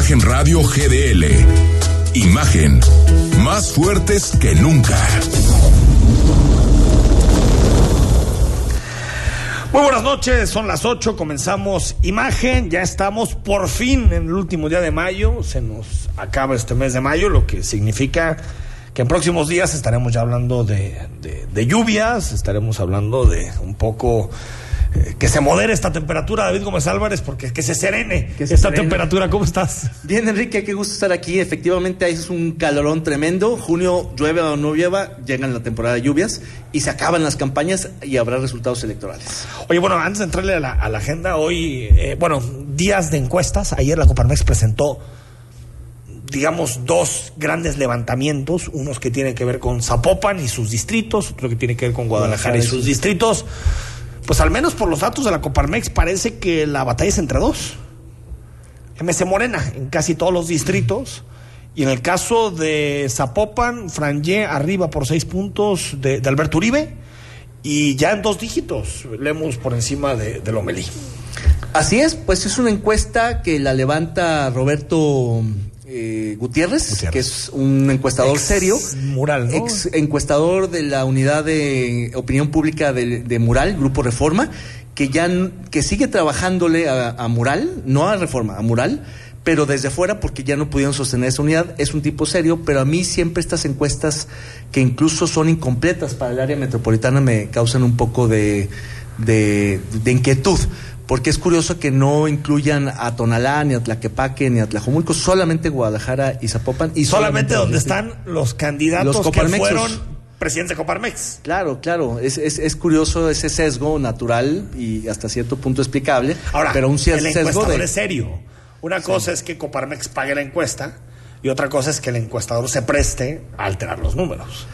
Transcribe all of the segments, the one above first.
Imagen Radio GDL. Imagen. Más fuertes que nunca. Muy buenas noches, son las 8, comenzamos Imagen, ya estamos por fin en el último día de mayo, se nos acaba este mes de mayo, lo que significa que en próximos días estaremos ya hablando de, de, lluvias, estaremos hablando de un poco que se modere esta temperatura, David Gómez Álvarez, porque que se serene Que se esta serene. temperatura. ¿Cómo estás? Bien, Enrique, qué gusto estar aquí. Efectivamente, es un calorón tremendo. Junio, llueve o no llueva, llegan la temporada de lluvias y se acaban las campañas y habrá resultados electorales. Oye, bueno, antes de entrarle a la, a la agenda, hoy, eh, bueno, días de encuestas. Ayer la Coparmex presentó, digamos, dos grandes levantamientos. Unos que tienen que ver con Zapopan y sus distritos, otro que tiene que ver con Guadalajara y sus distritos. Pues al menos por los datos de la Coparmex parece que la batalla es entre dos. MC Morena en casi todos los distritos. Y en el caso de Zapopan, Frangé arriba por seis puntos de, Alberto Uribe. Y ya en dos dígitos, Lemus por encima de, de Lomelí. Así es, pues es una encuesta que la levanta Roberto eh, Gutiérrez, Gutiérrez. que es un encuestador Ex serio. Mural, ¿no? Ex encuestador de la unidad de opinión pública de, de Mural, Grupo Reforma, que ya que sigue trabajándole a, a Mural, no a Reforma, a Mural, pero desde fuera porque ya no pudieron sostener esa unidad. Es un tipo serio, pero a mí siempre estas encuestas que incluso son incompletas para el área metropolitana me causan un poco de, de, de inquietud. Porque es curioso que no incluyan a Tonalá, ni a Tlaquepaque, ni a Tlajomulco, solamente Guadalajara y Zapopan. Y Solamente donde están los candidatos Los que fueron presidentes de Coparmex. Claro, claro, es, es, es curioso ese sesgo natural y hasta cierto punto explicable, Ahora, pero un el encuestador de... es serio. Una cosa es que Coparmex pague la encuesta y otra cosa es que el encuestador se preste a alterar los números.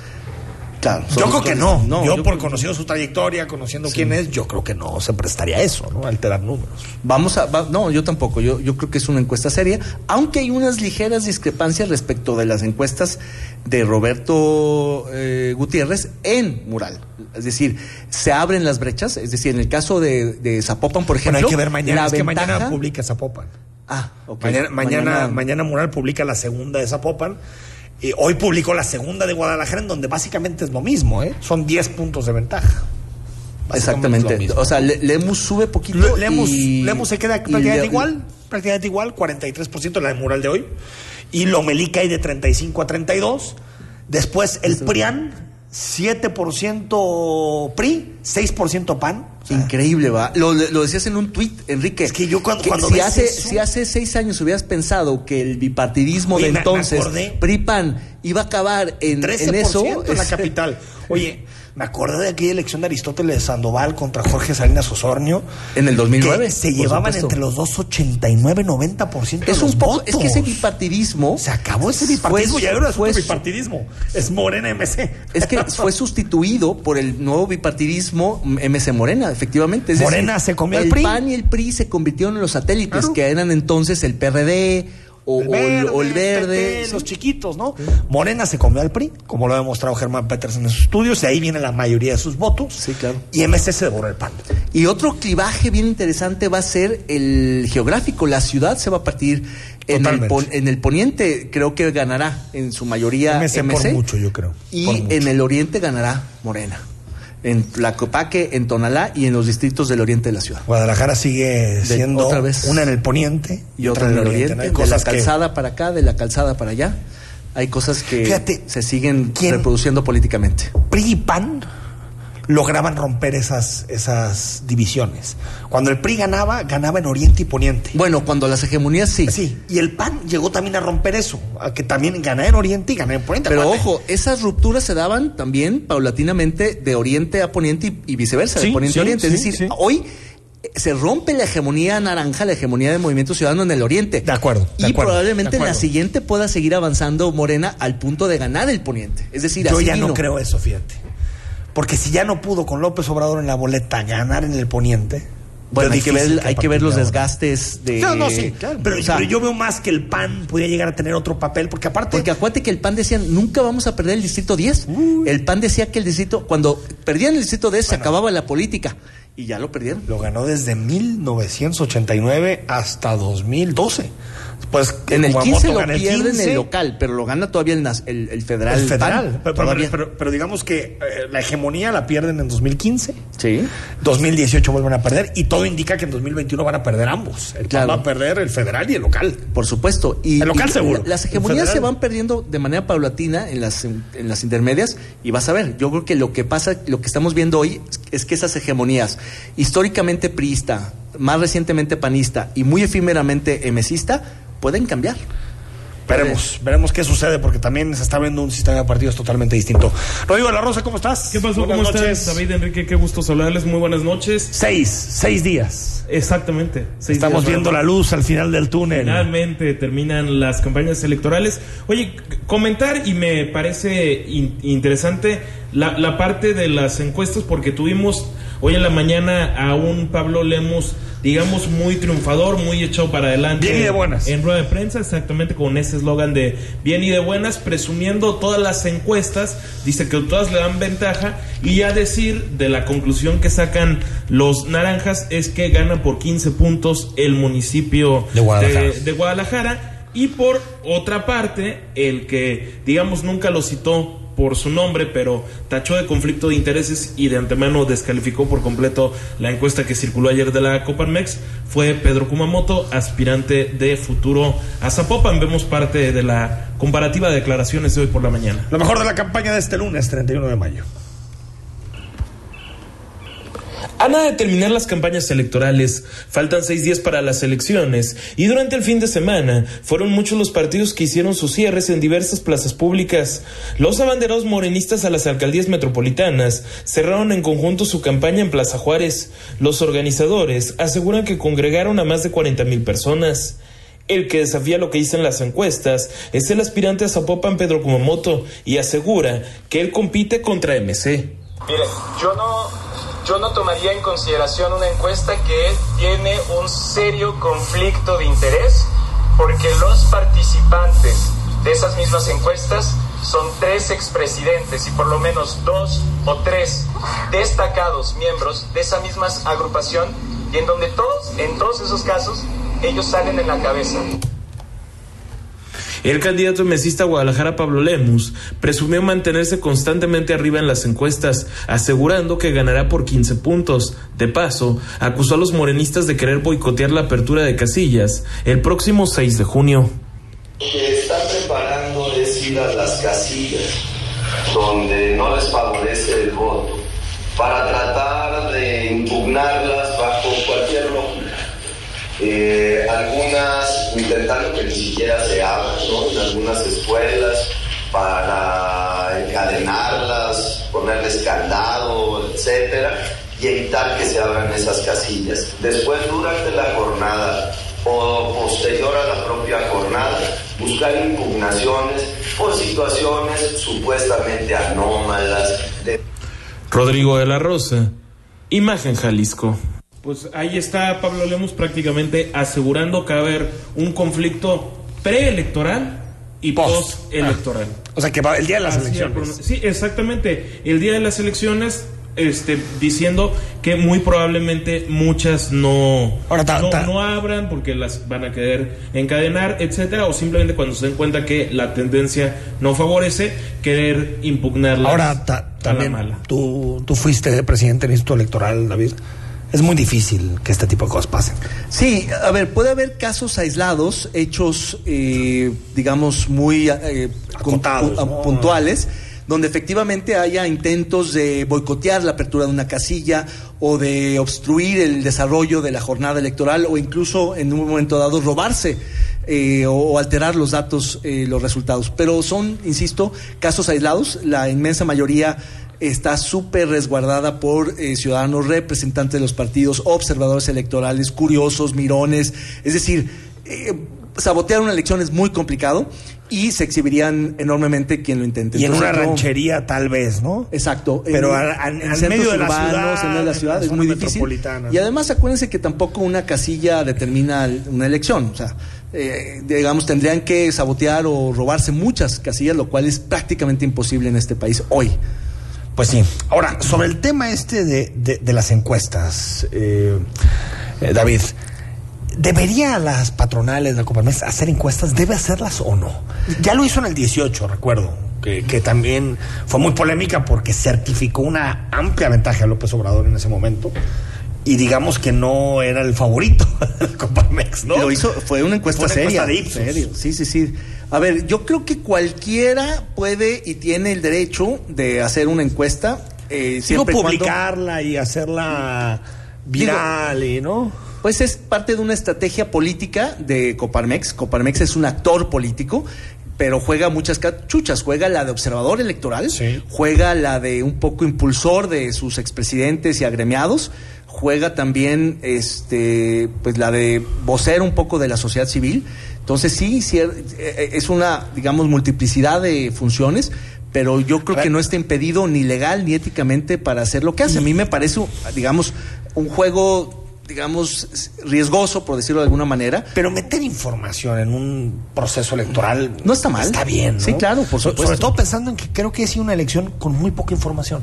Claro, Yo creo que son- no. yo, por conociendo su trayectoria, conociendo quién es, yo creo que no se prestaría a eso, ¿no? Alterar números. Vamos a, va- no, yo tampoco, yo, yo creo que es una encuesta seria, aunque hay unas ligeras discrepancias respecto de las encuestas de Roberto eh, Gutiérrez en Mural. Es decir, se abren las brechas, es decir, en el caso de, de Zapopan, por Bueno, ejemplo... hay que ver mañana. la Es que mañana publica Zapopan. Ah, ok. Mañana, mañana, mañana Mural publica la segunda de Zapopan. Y hoy publicó la segunda de Guadalajara, en donde básicamente es lo mismo, ¿eh? Son 10 puntos de ventaja. Exactamente. O sea, Le- Lemus sube poquito. Le- Lemus, y- Lemus se queda prácticamente Le- igual, prácticamente igual, 43% la de Mural de hoy. Y Lomelí cae de 35 a 32. Después el PRIAN, 7% PRI, 6% PAN. O sea, Increíble, va. Lo, lo decías en un tuit, Enrique. Es que yo cuando- cuando si ves hace, eso- si hace seis años hubieras pensado que el bipartidismo de entonces. PRI-PAN, iba a acabar en, 13% en eso. en la es- capital. Oye, me acordé de aquella elección de Aristóteles Sandoval contra Jorge Salinas Osornio. En el 2009. Que se llevaban supuesto. entre los dos 89, 90% de Es los un votos. es que ese bipartidismo. Se acabó ese fue- bipartidismo, ya era fue bipartidismo. Es Morena MC. Es que fue sustituido por el nuevo bipartidismo MC Morena, efectivamente. Es Morena decir, se al el PRI. PAN y el PRI se convirtieron en los satélites, Claro. que eran entonces el PRD o El verde, o el verde. PT, sí. los chiquitos, ¿no? Morena se comió al PRI, como lo ha demostrado Germán Peters en sus estudios, y ahí viene la mayoría de sus votos. Sí, claro. Y MC se devoró el PAN. Y otro clivaje bien interesante va a ser el geográfico. La ciudad se va a partir en el, en el poniente, creo que ganará en su mayoría MC MC. por mucho, yo creo. Y en el oriente ganará Morena. En Tlacopaque, en Tonalá y en los distritos del oriente de la ciudad. Guadalajara sigue siendo otra vez. una en el poniente Y otra en el oriente, ¿no? Hay de la que- calzada para acá, de la calzada para allá. Hay cosas que Fíjate, se siguen ¿quién- reproduciendo políticamente. PRI y PAN lograban romper esas, esas divisiones. Cuando el PRI ganaba, ganaba en Oriente y Poniente. Bueno, cuando las hegemonías sí. Sí, y el PAN llegó también a romper eso, a que también gané en Oriente y gané en Poniente. Pero Acuérdate. ojo, esas rupturas se daban también paulatinamente de oriente a poniente y, y viceversa, Sí, de poniente sí, a oriente. sí, es decir, sí. hoy eh, se rompe la hegemonía naranja, la hegemonía del movimiento ciudadano en el oriente. De acuerdo, de y acuerdo, probablemente de en la siguiente pueda seguir avanzando Morena al punto de ganar el poniente. Es decir, Yo así ya no creo eso, fíjate. Porque si ya no pudo con López Obrador en la boleta ganar en el Poniente. Bueno, hay que ver, hay que ver los desgastes de. No, no, sí, Claro, pero, o sea, pero yo veo más que el PAN podría llegar a tener otro papel, porque aparte. Porque acuérdate que el PAN decía, nunca vamos a perder el distrito 10. El PAN decía que el distrito, cuando perdían el distrito 10, se acababa la política. Y ya lo perdieron. Lo ganó desde 1989 hasta 2012. Pues en el 15 lo pierde en el local, pero lo gana todavía el, el, el federal. El federal. Pero, pero, digamos que eh, la hegemonía la pierden en 2015. Sí. 2018 vuelven a perder y todo indica que en 2021 van a perder ambos. El va a perder el federal y el local. Por supuesto. Y, el local seguro. las hegemonías se van perdiendo de manera paulatina en las, en, las intermedias y vas a ver, yo creo que lo que pasa, lo que estamos viendo hoy es que esas hegemonías históricamente priista, más recientemente panista y muy efímeramente emesista pueden cambiar. Veremos, veremos qué sucede porque también se está viendo un sistema de partidos totalmente distinto. Rodrigo La Rosa, ¿cómo estás? ¿Qué pasó? ¿Cómo estás? David Enrique, qué gusto saludarles. Muy buenas noches. Seis, seis días. Exactamente. Estamos viendo la luz al final del túnel. Finalmente terminan las campañas electorales. Oye, comentar y me parece interesante la, la parte de las encuestas porque tuvimos hoy en la mañana a un Pablo Lemos digamos, muy triunfador, muy echado para adelante. Bien y de buenas. En rueda de prensa, exactamente con ese eslogan de bien y de buenas, presumiendo todas las encuestas, dice que todas le dan ventaja y ya decir de la conclusión que sacan los naranjas es que gana por 15 puntos el municipio de Guadalajara. de Guadalajara. Y por otra parte, el que, digamos, nunca lo citó por su nombre, pero tachó de conflicto de intereses y de antemano descalificó por completo la encuesta que circuló ayer de la Coparmex, fue Pedro Kumamoto, aspirante de futuro a Zapopan. Vemos parte de la comparativa de declaraciones de hoy por la mañana. Lo mejor de la campaña de este lunes, 31 de mayo. A nada de terminar las campañas electorales, faltan seis días para las elecciones y durante el fin de semana fueron muchos los partidos que hicieron sus cierres en diversas plazas públicas. Los abanderados morenistas a las alcaldías metropolitanas cerraron en conjunto su campaña en Plaza Juárez. Los organizadores aseguran que congregaron a más de 40 mil personas. El que desafía lo que dicen las encuestas es el aspirante a Zapopan Pedro Kumamoto y asegura que él compite contra MC. Mire, yo no yo no tomaría en consideración una encuesta que tiene un serio conflicto de interés porque los participantes de esas mismas encuestas son tres expresidentes y por lo menos dos o tres destacados miembros de esa misma agrupación y en donde todos, en todos esos casos, ellos salen en la cabeza. El candidato mesista Guadalajara Pablo Lemus presumió mantenerse constantemente arriba en las encuestas, asegurando que ganará por 15 puntos. De paso, acusó a los morenistas de querer boicotear la apertura de casillas el próximo 6 de junio. Que están preparando es ir a las casillas donde no les favorece el voto para tratar de impugnarlas eh, algunas intentando que ni siquiera se abran, ¿no? En algunas escuelas para encadenarlas, ponerles candado, etcétera, y evitar que se abran esas casillas. Después, durante la jornada o posterior a la propia jornada, buscar impugnaciones por situaciones supuestamente anómalas. De... Rodrigo de la Rosa, Imagen Jalisco. Pues ahí está Pablo Lemos prácticamente asegurando que va a haber un conflicto preelectoral y postelectoral. Ah, o sea, que va el día de las elecciones. Sí, exactamente. El día de las elecciones este, diciendo que muy probablemente muchas no, no, abran porque las van a querer encadenar, etcétera, o simplemente cuando se den cuenta que la tendencia no favorece, querer impugnarlas. Ahora, también, Tú, tú fuiste presidente del Instituto Electoral, David es muy difícil que este tipo de cosas pasen. Sí, a ver, puede haber casos aislados, hechos, eh, digamos, muy eh, puntuales, donde efectivamente haya intentos de boicotear la apertura de una casilla o de obstruir el desarrollo de la jornada electoral o incluso en un momento dado robarse eh, o, alterar los datos, los resultados. Pero son, insisto, casos aislados. La inmensa mayoría está súper resguardada por eh, ciudadanos representantes de los partidos, observadores electorales, curiosos, mirones. Es decir, eh, sabotear una elección es muy complicado y se exhibirían enormemente quien lo intente. Y en una ranchería tal vez, ¿no? Exacto. Pero en, medio de la ciudad, en medio de la ciudad es muy difícil. Y además acuérdense que tampoco una casilla determina una elección. O sea, eh, digamos, tendrían que sabotear o robarse muchas casillas, lo cual es prácticamente imposible en este país hoy. Pues sí. Ahora, sobre el tema este de, de, de las encuestas, eh, eh, David, ¿debería las patronales de Coparmex hacer encuestas? ¿Debe hacerlas o no? Ya lo hizo en el 18, recuerdo, que, que también fue muy polémica porque certificó una amplia ventaja a López Obrador en ese momento. Y digamos que no era el favorito de Coparmex, ¿no? Lo hizo, fue una encuesta Fue una seria. encuesta de Ipsos. serio. Sí, sí, sí. A ver, yo creo que cualquiera puede y tiene el derecho de hacer una encuesta. Eh, Digo, siempre cuando- publicarla y hacerla viral, y, ¿no? Pues es parte de una estrategia política de Coparmex. Coparmex es un actor político, pero juega muchas cachuchas. Juega la de observador electoral, Sí. juega la de un poco impulsor de sus expresidentes y agremiados, juega también este, pues la de vocero un poco de la sociedad civil. Entonces sí, cier- eh, es una, digamos, multiplicidad de funciones. Pero yo creo que no está impedido ni legal ni éticamente para hacer lo que hace. A mí me parece, digamos, un juego digamos, riesgoso, por decirlo de alguna manera. Pero meter información en un proceso electoral No está mal. Está bien. ¿no? Sí, claro, por supuesto. Sobre todo pensando en que creo que ha sido una elección con muy poca información.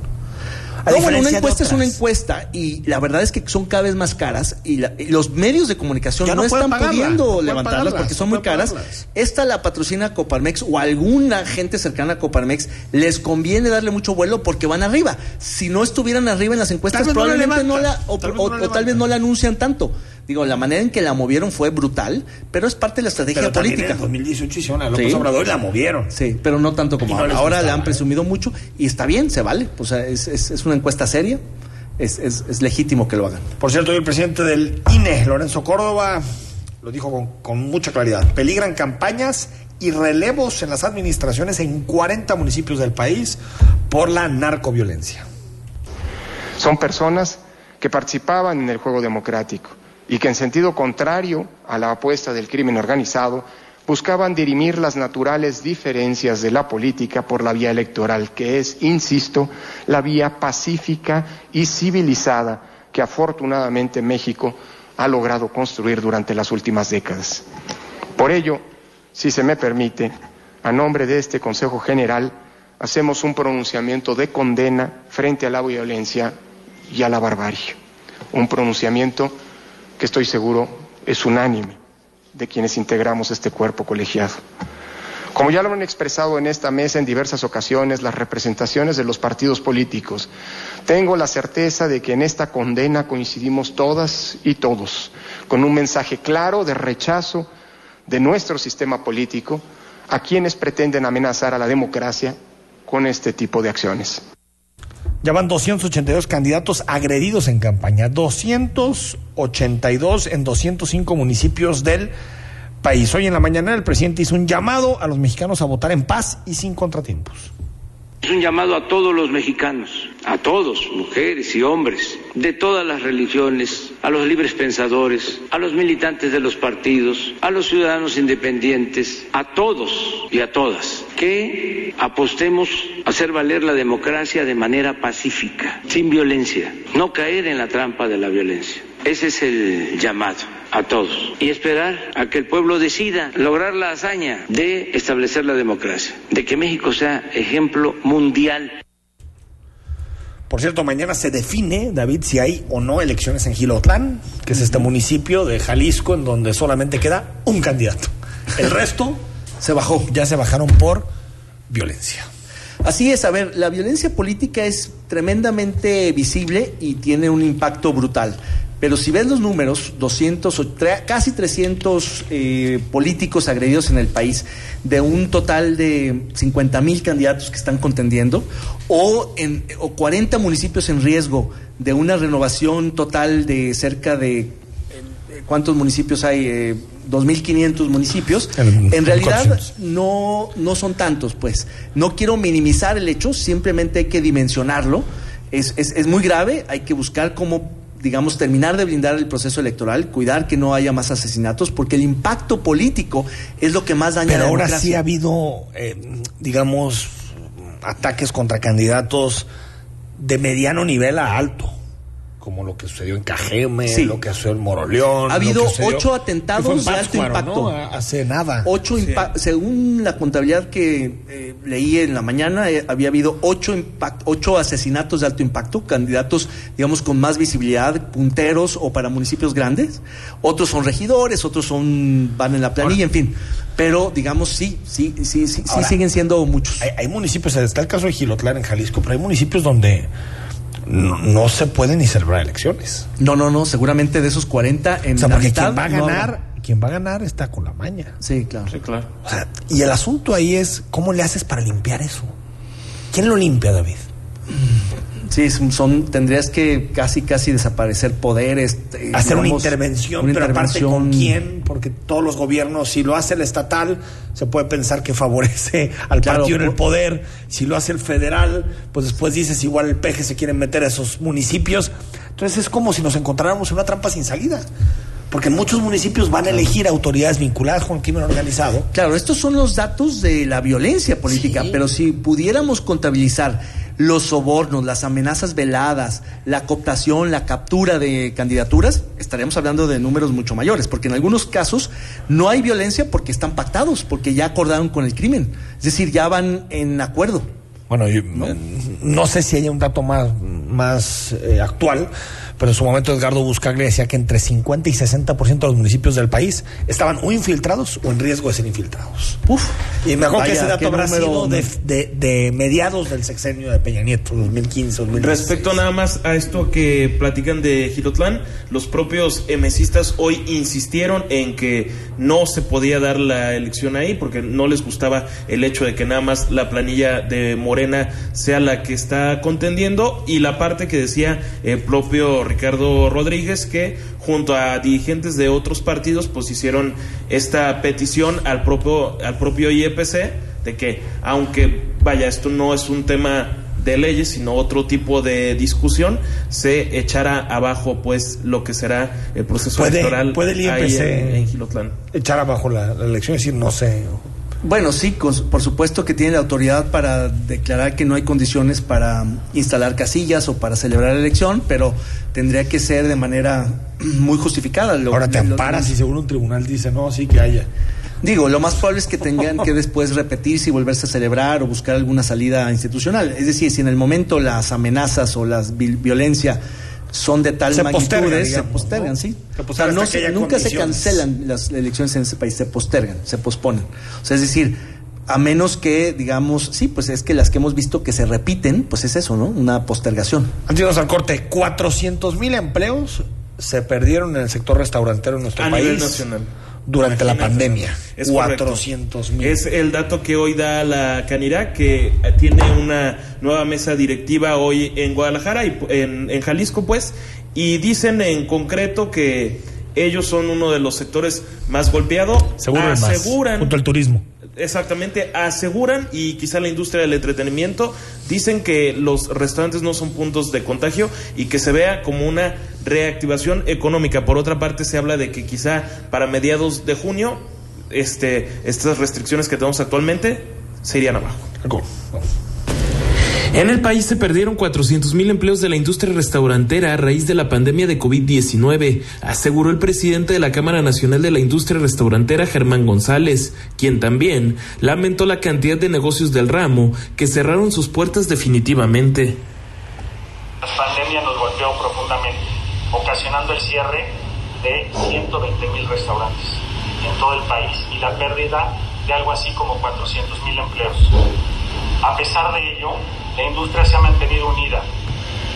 A No, bueno, una encuesta es una encuesta y la verdad es que son cada vez más caras y, la- y los medios de comunicación no, están pagarla, pudiendo no levantarlas pagarlas, porque son muy caras. pagarlas. Esta la patrocina Coparmex o alguna gente cercana a Coparmex. Les conviene darle mucho vuelo porque van arriba. Si no estuvieran arriba en las encuestas, probablemente no la, o, tal vez o- no la o tal vez levantan. no la anuncian tanto. Digo, la manera en que la movieron fue brutal, pero es parte de la estrategia Pero política. en el 2018 hicieron a López Sí. Obrador y la movieron. Sí, pero no tanto como no ahora. Ahora la han ¿eh? presumido mucho y está bien, se vale. O sea, es, es- es una encuesta seria, es, es- es legítimo que lo hagan. Por cierto, hoy el presidente del INE, Lorenzo Córdoba, lo dijo con, con mucha claridad. Peligran campañas y relevos en las administraciones en 40 municipios del país por la narcoviolencia. Son personas que participaban en el juego democrático y que en sentido contrario a la apuesta del crimen organizado buscaban dirimir las naturales diferencias de la política por la vía electoral, que es, insisto, la vía pacífica y civilizada que afortunadamente México ha logrado construir durante las últimas décadas. Por ello, si se me permite, a nombre de este Consejo General, hacemos un pronunciamiento de condena frente a la violencia y a la barbarie. Un pronunciamiento que estoy seguro es unánime de quienes integramos este cuerpo colegiado. Como ya lo han expresado en esta mesa en diversas ocasiones las representaciones de los partidos políticos, tengo la certeza de que en esta condena coincidimos todas y todos, con un mensaje claro de rechazo de nuestro sistema político a quienes pretenden amenazar a la democracia con este tipo de acciones. Ya van 282 candidatos agredidos en campaña, 282 en 205 municipios del país. Hoy en la mañana el presidente hizo un llamado a los mexicanos a votar en paz y sin contratiempos. Es un llamado a todos los mexicanos, a todos, mujeres y hombres, de todas las religiones, a los libres pensadores, a los militantes de los partidos, a los ciudadanos independientes, a todos y a todas, que apostemos a hacer valer la democracia de manera pacífica, sin violencia, no caer en la trampa de la violencia. Ese es el llamado a todos y esperar a que el pueblo decida lograr la hazaña de establecer la democracia, de que México sea ejemplo mundial. Por cierto, mañana se define, David, si hay o no elecciones en Gilotlán, que es este municipio de Jalisco en donde solamente queda un candidato. El resto Se bajó. ya se bajaron por violencia. Así es, a ver, la violencia política es tremendamente visible y tiene un impacto brutal. Pero si ves los números, 200, o tre- casi 300 eh, políticos agredidos en el país, de un total de 50 mil candidatos que están contendiendo, o, en, o 40 municipios en riesgo de una renovación total de cerca de ¿cuántos municipios hay? Eh, 2.500 municipios. En- En realidad 400. no, no son tantos, pues. No quiero minimizar el hecho, simplemente hay que dimensionarlo. Es, es, es muy grave, hay que buscar cómo, digamos, terminar de blindar el proceso electoral, cuidar que no haya más asesinatos, porque el impacto político es lo que más daña Pero a la ahora democracia. sí ha habido, eh, digamos, ataques contra candidatos de mediano nivel a alto. Como lo que sucedió en Cajeme, lo que sucedió en Moroleón. Ha habido ocho atentados de alto impacto. Hace nada. Ocho Según la contabilidad que eh, leí en la mañana, eh, había habido ocho, ocho asesinatos de alto impacto, candidatos, digamos, con más visibilidad, punteros o para municipios grandes. Otros son regidores, otros son van en la planilla, en fin. Pero, digamos, sí, sí, sí, sí, sí siguen siendo muchos. Hay, hay municipios, está el caso de Gilotlán en Jalisco, pero hay municipios donde no, se pueden ni celebrar elecciones. No, no, no, seguramente de esos 40 en o quien va a ganar, quien va a ganar está con la maña. Sí, claro. Sí, claro. y el asunto ahí es cómo le haces para limpiar eso. ¿Quién lo limpia, David? Sí, son, tendrías que casi, casi desaparecer poderes. Eh, Hacer una intervención, pero aparte con quién, porque todos los gobiernos, si lo hace el estatal, se puede pensar que favorece al partido en el poder. Si lo hace el federal, pues después dices igual el peje se quieren meter a esos municipios. Entonces es como si nos encontráramos en una trampa sin salida porque muchos municipios van a elegir autoridades vinculadas con el crimen organizado. Claro, estos son los datos de la violencia política, pero si pudiéramos contabilizar los sobornos, las amenazas veladas, la cooptación, la captura de candidaturas, estaríamos hablando de números mucho mayores, porque en algunos casos no hay violencia porque están pactados, porque ya acordaron con el crimen, es decir, ya van en acuerdo. Bueno, ¿no? sé si hay un dato más, más eh, actual, pero en su momento Edgardo Buscaglia decía que entre 50 y 60% de los municipios del país estaban o infiltrados o en riesgo de ser infiltrados. Uf. Y me acuerdo que ese dato habrá sido de, mediados del sexenio de Peña Nieto, 2015, 2016. Respecto nada más a esto que platican de Gilotlán, los propios emesistas hoy insistieron en que no se podía dar la elección ahí porque no les gustaba el hecho de que nada más la planilla de Morena sea la que está contendiendo y la parte que decía el propio Ricardo Rodríguez, que junto a dirigentes de otros partidos, pues hicieron esta petición al propio, al propio IEPC de que, aunque vaya, esto no es un tema de leyes, sino otro tipo de discusión, se echara abajo pues lo que será el proceso electoral ¿puede el IEPC en, echar abajo la, la elección, es decir, no sé, bueno, sí, por supuesto que tiene la autoridad para declarar que no hay condiciones para instalar casillas o para celebrar la elección, pero tendría que ser de manera muy justificada. Ahora te amparas y seguro un tribunal dice, no, sí que haya. Digo, lo más probable es que tengan que después repetirse y volverse a celebrar o buscar alguna salida institucional. Es decir, si en el momento las amenazas o la violencia son de tal se magnitud, se postergan, sí. o sea, no nunca se cancelan las elecciones en ese país, se postergan, se posponen. O sea, es decir, a menos que, digamos, sí, pues es que las que hemos visto que se repiten, pues es eso, ¿no? Una postergación. Antes al corte, 400 mil empleos se perdieron en el sector restaurantero en nuestro país. nacional durante la pandemia. Es 400 mil. Es el dato que hoy da la Canirac, que tiene una nueva mesa directiva hoy en Guadalajara y en, en Jalisco, pues, y dicen en concreto que ellos son uno de los sectores más golpeados. Seguro aseguran, junto al turismo Exactamente, aseguran y quizá la industria del entretenimiento dicen que los restaurantes no son puntos de contagio y que se vea como una reactivación económica. Por otra parte, se habla de que quizá para mediados de junio este, estas restricciones que tenemos actualmente se irían abajo. En el país se perdieron 400 mil empleos de la industria restaurantera a raíz de la pandemia de COVID-19, aseguró el presidente de la Cámara Nacional de la Industria Restaurantera, Germán González, quien también lamentó la cantidad de negocios del ramo que cerraron sus puertas definitivamente. La pandemia nos el cierre de 120 mil restaurantes en todo el país y la pérdida de algo así como 400 mil empleos. A pesar de ello, la industria se ha mantenido unida,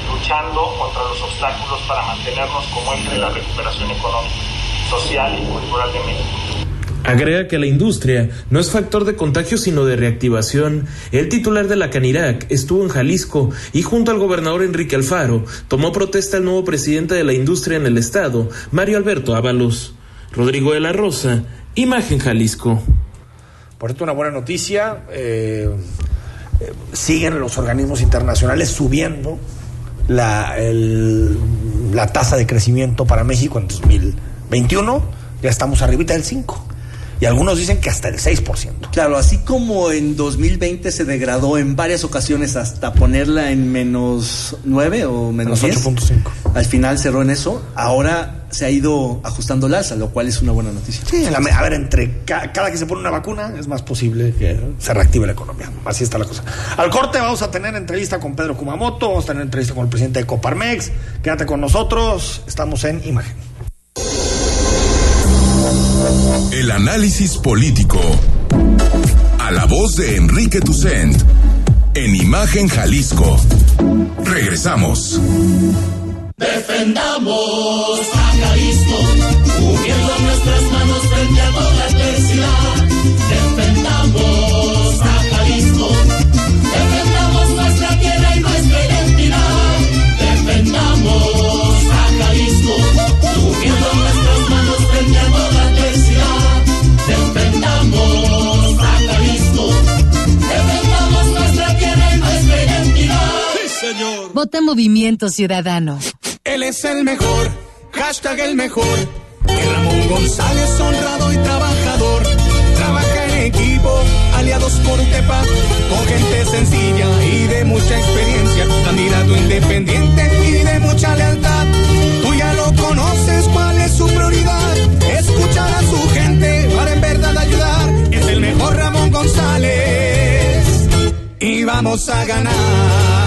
luchando contra los obstáculos para mantenernos como eje de la recuperación económica, social y cultural de México. Agrega que la industria no es factor de contagio sino de reactivación. El titular de la Canirac estuvo en Jalisco y junto al gobernador Enrique Alfaro tomó protesta el nuevo presidente de la industria en el estado, Mario Alberto Ábalos. Rodrigo de la Rosa, Imagen Jalisco. Por esto una buena noticia. Eh, siguen los organismos internacionales subiendo la, la tasa de crecimiento para México en 2021. Ya estamos arribita del 5. Y algunos dicen que hasta el 6%. Claro, así como en 2020 se degradó en varias ocasiones hasta ponerla en menos 9 o menos 8.5. Al final cerró en eso, ahora se ha ido ajustando el alza, lo cual es una buena noticia. Sí, a ver, entre cada que se pone una vacuna es más posible que se reactive la economía. Así está la cosa. Al corte vamos a tener entrevista con Pedro Kumamoto, vamos a tener entrevista con el presidente de Coparmex. Quédate con nosotros, estamos en Imagen. El análisis político. A la voz de Enrique Tucent. En Imagen Jalisco. Regresamos. Defendamos a Jalisco, uniendo nuestras manos frente a toda adversidad. Vota Movimiento Ciudadano. Él es el mejor, hashtag el mejor. Ramón González, honrado y trabajador. Trabaja en equipo, aliados por Tepa, con gente sencilla y de mucha experiencia. Candidato independiente y de mucha lealtad. Tú ya lo conoces, cuál es su prioridad. Escuchar a su gente para en verdad ayudar. Es el mejor Ramón González. Y vamos a ganar.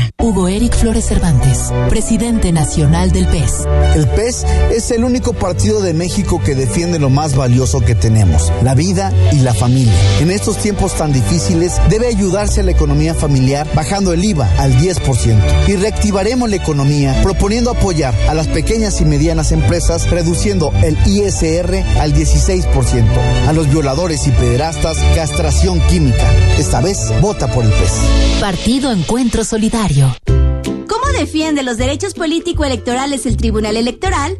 Hugo Eric Flores Cervantes, presidente nacional del PES. El PES es el único partido de México que defiende lo más valioso que tenemos, la vida y la familia. En estos tiempos tan difíciles debe ayudarse a la economía familiar bajando el IVA al 10% y reactivaremos la economía proponiendo apoyar a las pequeñas y medianas empresas reduciendo el ISR al 16%, a los violadores y pederastas castración química. Esta vez vota por el PES. Partido Encuentro Solidario. ¿Cómo defiende los derechos político-electorales el Tribunal Electoral?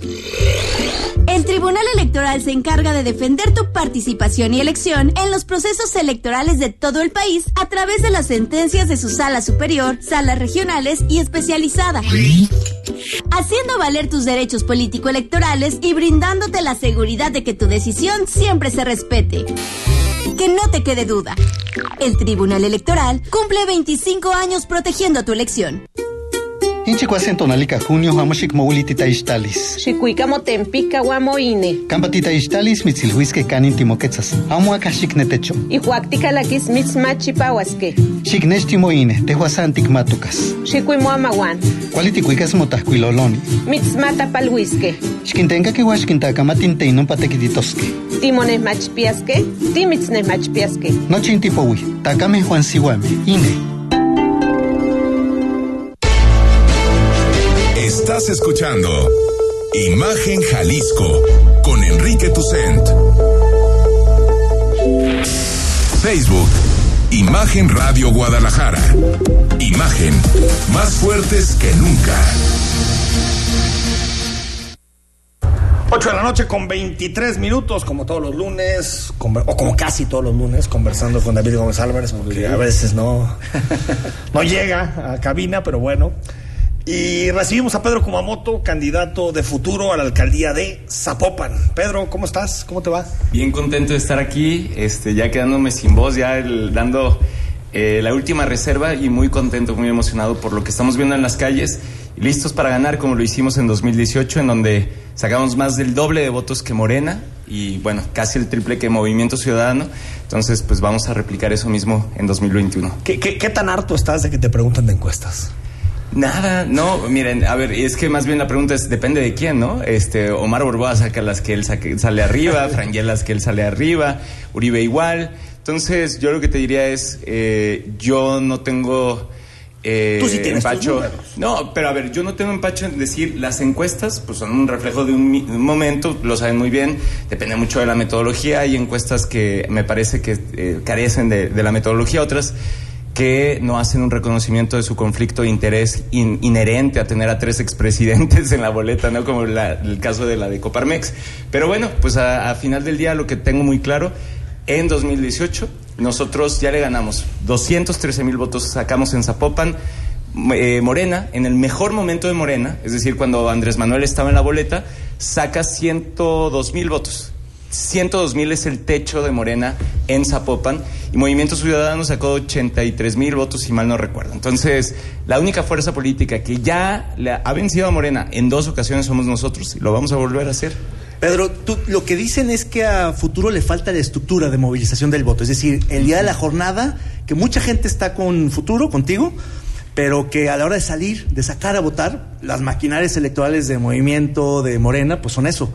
El Tribunal Electoral se encarga de defender tu participación y elección en los procesos electorales de todo el país a través de las sentencias de su sala superior, salas regionales y especializada. Haciendo valer tus derechos político-electorales y brindándote la seguridad de que tu decisión siempre se respete. Que no te quede duda. El Tribunal Electoral cumple 25 años protegiendo tu elección. Inchicuasen tonalica junio hamoshik moulitita istalis. Xikuika motempica guamoine. Campatita istalis mitzilhuisque canin timoquetzas. Amo akashik netecho. Ihuactica laquis mitzmachipahuasque. Xiknechtimoine, tehuasantic matucas. Xikuimoamahuan. Cualiticuicas motascuiloloni. Mitzmata palhuisque. Xquintenca que huaxquintacamatintein patequititosque. Timones machpiasque. Timitznes machpiasque. Noche intipohui. Tacame Juan Sihuame. Ine. Estás escuchando Imagen Jalisco con Enrique Tucent. Facebook, Imagen Radio Guadalajara. Imagen, más fuertes que nunca. 8 de la noche con 23 minutos, como todos los lunes, o como casi todos los lunes, conversando con David Gómez Álvarez, porque a veces no, no llega a cabina, pero bueno. Y recibimos a Pedro Kumamoto, candidato de futuro a la alcaldía de Zapopan. Pedro, ¿cómo estás? ¿Cómo te va? Bien contento de estar aquí, este, ya quedándome sin voz, ya el, dando eh, la última reserva y muy contento, muy emocionado por lo que estamos viendo en las calles listos para ganar como lo hicimos en 2018, en donde sacamos más del doble de votos que Morena y bueno, casi el triple que Movimiento Ciudadano. Entonces, pues vamos a replicar eso mismo en 2021. ¿Qué, qué, qué tan harto estás de que te pregunten de encuestas? Nada, no, miren, a ver, es que más bien la pregunta es, depende de quién, ¿no? Este, Omar Borboa saca las que él sale arriba, Frangel las que él sale arriba, Uribe igual. Entonces, yo lo que te diría es, eh, yo no tengo eh, Tú sí tienes empacho. No, pero a ver, yo no tengo empacho en decir las encuestas, pues son un reflejo de un, de un momento, lo saben muy bien, depende mucho de la metodología. Hay encuestas que me parece que eh, carecen de, de la metodología, otras que no hacen un reconocimiento de su conflicto de interés in- inherente a tener a tres expresidentes en la boleta, ¿no? Como la- el caso de la de Coparmex. Pero bueno, pues a, a final del día lo que tengo muy claro, en 2018 nosotros ya le ganamos 213 mil votos, sacamos en Zapopan. eh, Morena, en el mejor momento de Morena, es decir, cuando Andrés Manuel estaba en la boleta, saca 102 mil votos. 102 mil es el techo de Morena en Zapopan y Movimiento Ciudadano sacó 83 mil votos, si mal no recuerdo. Entonces, la única fuerza política que ya le ha vencido a Morena en dos ocasiones somos nosotros y lo vamos a volver a hacer. Pedro, lo que dicen es que a futuro le falta la estructura de movilización del voto. Es decir, el día de la jornada, que mucha gente está con futuro, contigo, pero que a la hora de salir, de sacar a votar, las maquinarias electorales de movimiento de Morena, pues son eso.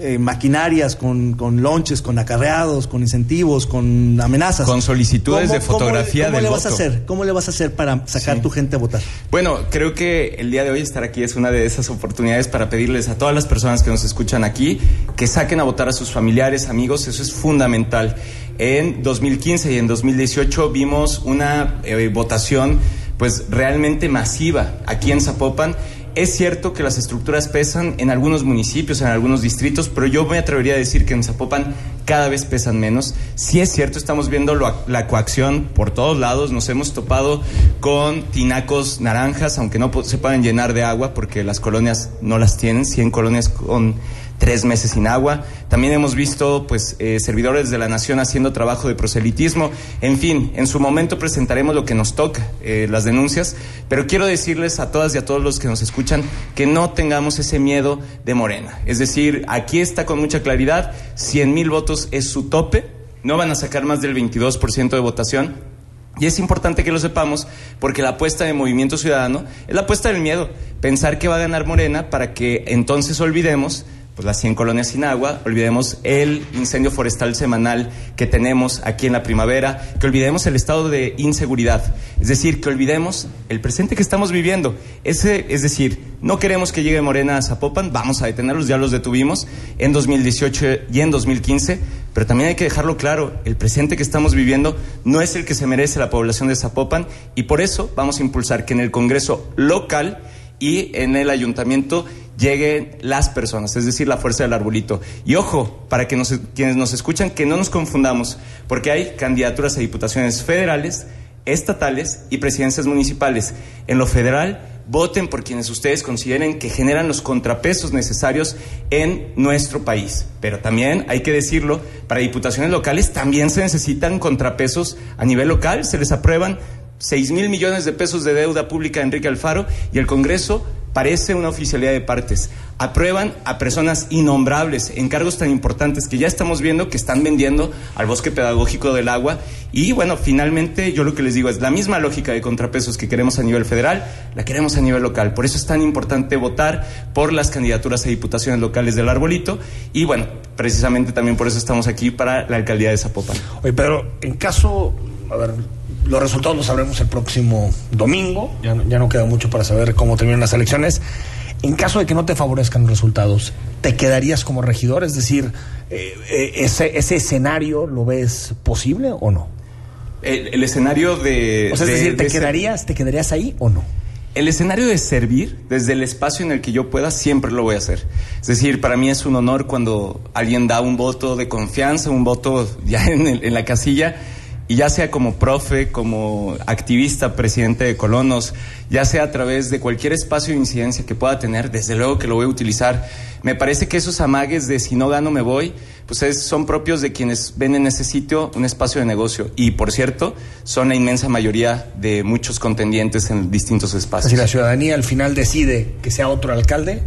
Eh, maquinarias con, con lonches, con acarreados, con incentivos, con amenazas. Con solicitudes de ¿Cómo- cómo fotografía ¿Cómo del le vas a hacer? ¿Cómo le vas a hacer para sacar Sí. tu gente a votar? Bueno, creo que el día de hoy estar aquí es una de esas oportunidades para pedirles a todas las personas que nos escuchan aquí que saquen a votar a sus familiares, amigos, eso es fundamental. En 2015 y en 2018 vimos una eh, votación pues realmente masiva aquí en Zapopan. Es cierto que las estructuras pesan en algunos municipios, en algunos distritos, pero yo me atrevería a decir que en Zapopan cada vez pesan menos. Sí es cierto, estamos viendo la coacción por todos lados, nos hemos topado con tinacos naranjas, aunque no se puedan llenar de agua porque las colonias no las tienen, 100 colonias con tres meses sin agua. También hemos visto pues eh, servidores de la nación haciendo trabajo de proselitismo. En fin, en su momento presentaremos lo que nos toca, eh, las denuncias, pero quiero decirles a todas y a todos los que nos escuchan que no tengamos ese miedo de Morena. Es decir, aquí está con mucha claridad, 100 mil votos es su tope, no van a sacar más del 22% de votación. Y es importante que lo sepamos porque la apuesta de Movimiento Ciudadano es la apuesta del miedo. Pensar que va a ganar Morena para que entonces olvidemos pues las 100 colonias sin agua, olvidemos el incendio forestal semanal que tenemos aquí en la primavera, que olvidemos el estado de inseguridad, es decir, que olvidemos el presente que estamos viviendo. Ese, es decir, no queremos que llegue Morena a Zapopan, vamos a detenerlos, ya los detuvimos en 2018 y en 2015, pero también hay que dejarlo claro, el presente que estamos viviendo no es el que se merece la población de Zapopan. Y por eso vamos a impulsar que en el Congreso local y en el ayuntamiento lleguen las personas, es decir, la fuerza del arbolito. Y ojo, para que nos- quienes nos escuchan, que no nos confundamos, porque hay candidaturas a diputaciones federales, estatales y presidencias municipales. En lo federal, voten por quienes ustedes consideren que generan los contrapesos necesarios en nuestro país. Pero también hay que decirlo, para diputaciones locales también se necesitan contrapesos a nivel local, se les aprueban 6 mil millones de pesos de deuda pública a Enrique Alfaro y el Congreso parece una oficialidad de partes. Aprueban a personas innombrables en cargos tan importantes que ya estamos viendo que están vendiendo al bosque pedagógico del agua. Y bueno, finalmente yo lo que les digo es la misma lógica de contrapesos que queremos a nivel federal, la queremos a nivel local. Por eso es tan importante votar por las candidaturas a diputaciones locales del Arbolito. Y bueno, precisamente también por eso estamos aquí para la alcaldía de Zapopan. Oye, Pedro, en caso, a ver, los resultados los sabremos el próximo domingo, ya no, ya no queda mucho para saber cómo terminan las elecciones. En caso de que no te favorezcan los resultados, ¿te quedarías como regidor? Es decir, eh, eh, ese, ¿ese escenario lo ves posible o no? El, el escenario de... O sea, es de- decir, ¿te de quedarías, ¿te quedarías ahí o no? El escenario de servir desde el espacio en el que yo pueda siempre lo voy a hacer. Es decir, para mí es un honor cuando alguien da un voto de confianza, un voto ya en, el- en la casilla, y ya sea como profe, como activista, presidente de colonos, ya sea a través de cualquier espacio de incidencia que pueda tener, desde luego que lo voy a utilizar. Me parece que esos amagues de si no gano me voy, pues es- son propios de quienes ven en ese sitio un espacio de negocio. Y por cierto, son la inmensa mayoría de muchos contendientes en distintos espacios. Si la ciudadanía al final decide que sea otro alcalde,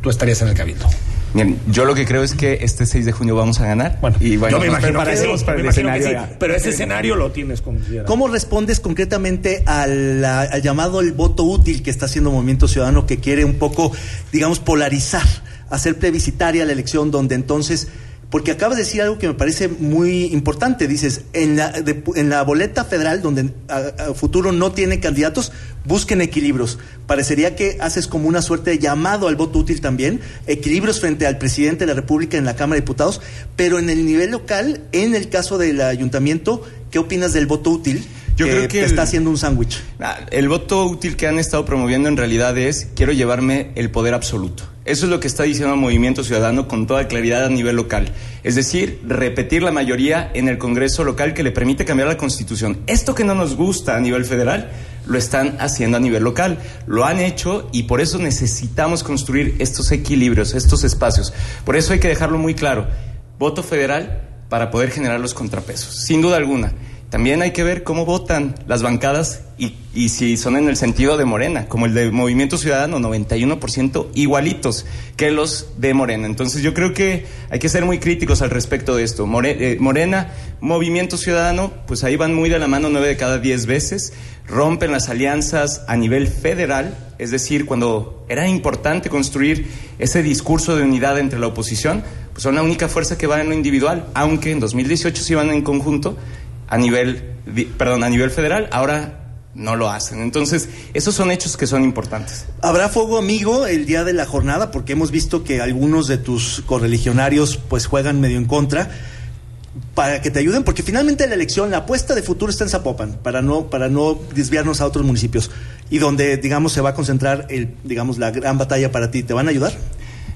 tú estarías en el cabildo. Bien, yo lo que creo es que este 6 de junio vamos a ganar. Bueno, y bueno, yo me imagino que prepararemos sí, para me el imagino que sí, pero ese escenario lo tienes considerado. ¿Cómo respondes concretamente al, al llamado el voto útil que está haciendo Movimiento Ciudadano que quiere un poco, digamos, polarizar, hacer plebiscitaria la elección donde entonces porque acabas de decir algo que me parece muy importante. Dices, en la, de- en la boleta federal, donde a, a futuro no tiene candidatos, busquen equilibrios. Parecería que haces como una suerte de llamado al voto útil también, equilibrios frente al presidente de la República en la Cámara de Diputados, pero en el nivel local, en el caso del ayuntamiento, ¿qué opinas del voto útil? Yo creo que está el- haciendo un sándwich. Ah, El voto útil que han estado promoviendo en realidad es quiero llevarme el poder absoluto. Eso es lo que está diciendo el Movimiento Ciudadano con toda claridad a nivel local. Es decir, repetir la mayoría en el Congreso local que le permite cambiar la Constitución. Esto que no nos gusta a nivel federal, lo están haciendo a nivel local. Lo han hecho y por eso necesitamos construir estos equilibrios, estos espacios. Por eso hay que dejarlo muy claro. Voto federal para poder generar los contrapesos, sin duda alguna. También hay que ver cómo votan las bancadas y, y si son en el sentido de Morena, como el de Movimiento Ciudadano, 91% igualitos que los de Morena. Entonces yo creo que hay que ser muy críticos al respecto de esto. More- eh, Morena, Movimiento Ciudadano, pues ahí van muy de la mano nueve de cada diez veces, rompen las alianzas a nivel federal, es decir, cuando era importante construir ese discurso de unidad entre la oposición, pues son la única fuerza que va en lo individual, aunque en 2018 sí van en conjunto a nivel, perdón, a nivel federal, ahora no lo hacen. Entonces, esos son hechos que son importantes. ¿Habrá fuego amigo el día de la jornada? Porque hemos visto que algunos de tus correligionarios pues juegan medio en contra para que te ayuden, porque finalmente la elección, la apuesta de futuro está en Zapopan, para no, para no desviarnos a otros municipios, y donde, digamos, se va a concentrar, el, digamos, la gran batalla para ti. ¿Te van a ayudar?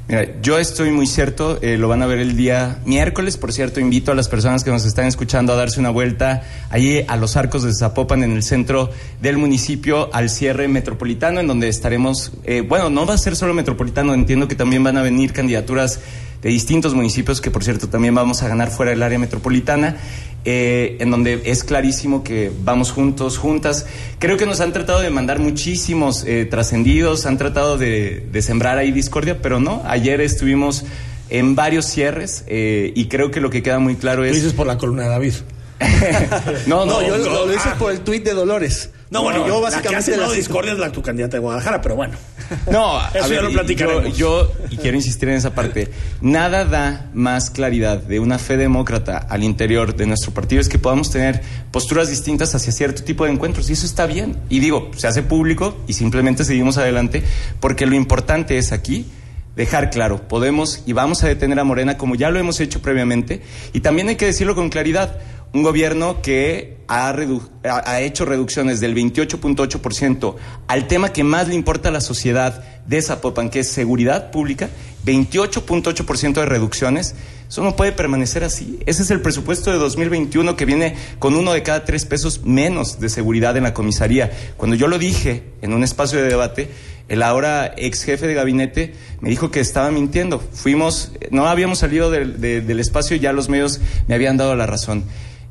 Mira, yo estoy muy cierto, eh, lo van a ver el día miércoles, por cierto, invito a las personas que nos están escuchando a darse una vuelta allí a los arcos de Zapopan en el centro del municipio al cierre metropolitano, en donde estaremos, eh, bueno, no va a ser solo metropolitano, entiendo que también van a venir candidaturas de distintos municipios, que por cierto también vamos a ganar fuera del área metropolitana, eh, en donde es clarísimo que vamos juntos, juntas. Creo que nos han tratado de mandar muchísimos eh, trascendidos, han tratado de, de sembrar ahí discordia, pero no. Ayer estuvimos en varios cierres eh, y creo que lo que queda muy claro Lo es... dices por la columna de David. no, no, yo lo, lo hice ah. por el tuit de Dolores. No, bueno, yo la que básicamente hace discordia es la tu candidata de Guadalajara, pero bueno. No, a Eso ya lo platicaremos. Yo, yo, y quiero insistir en esa parte, nada da más claridad de una fe demócrata al interior de nuestro partido es que podamos tener posturas distintas hacia cierto tipo de encuentros y eso está bien. Y digo, se hace público y simplemente seguimos adelante porque lo importante es aquí dejar claro, podemos y vamos a detener a Morena como ya lo hemos hecho previamente y también hay que decirlo con claridad. Un gobierno que ha, redu- ha- hecho reducciones del 28.8% al tema que más le importa a la sociedad de Zapopan, que es seguridad pública, 28.8% de reducciones. Eso no puede permanecer así. Ese es el presupuesto de 2021 que viene con uno de cada tres pesos menos de seguridad en la comisaría. Cuando yo lo dije en un espacio de debate, el ahora ex jefe de gabinete me dijo que estaba mintiendo. Fuimos, no habíamos salido del, de- del espacio y ya los medios me habían dado la razón.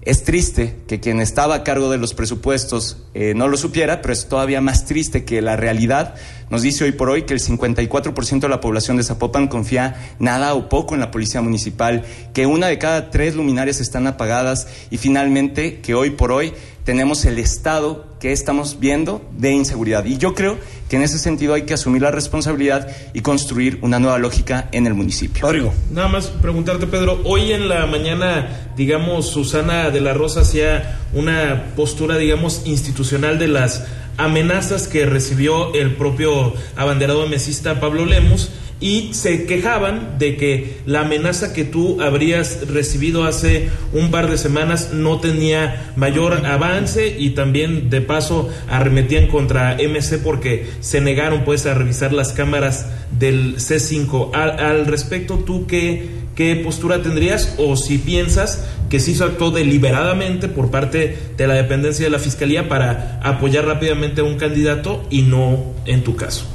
Es triste que quien estaba a cargo de los presupuestos eh, no lo supiera, pero es todavía más triste que la realidad nos dice hoy por hoy que el 54% de la población de Zapopan confía nada o poco en la policía municipal, que una de cada tres luminarias están apagadas y finalmente que hoy por hoy tenemos el estado que estamos viendo de inseguridad. Y yo creo que en ese sentido hay que asumir la responsabilidad y construir una nueva lógica en el municipio. Rodrigo. Nada más preguntarte, Pedro, hoy en la mañana, digamos, Susana de la Rosa hacía una postura, digamos, institucional de las amenazas que recibió el propio abanderado mesista Pablo Lemus y se quejaban de que la amenaza que tú habrías recibido hace un par de semanas no tenía mayor avance y también de paso arremetían contra MC porque se negaron pues a revisar las cámaras del C5. Al, al respecto, ¿tú qué, qué postura tendrías o si piensas que se hizo actuó deliberadamente por parte de la dependencia de la Fiscalía para apoyar rápidamente a un candidato y no en tu caso?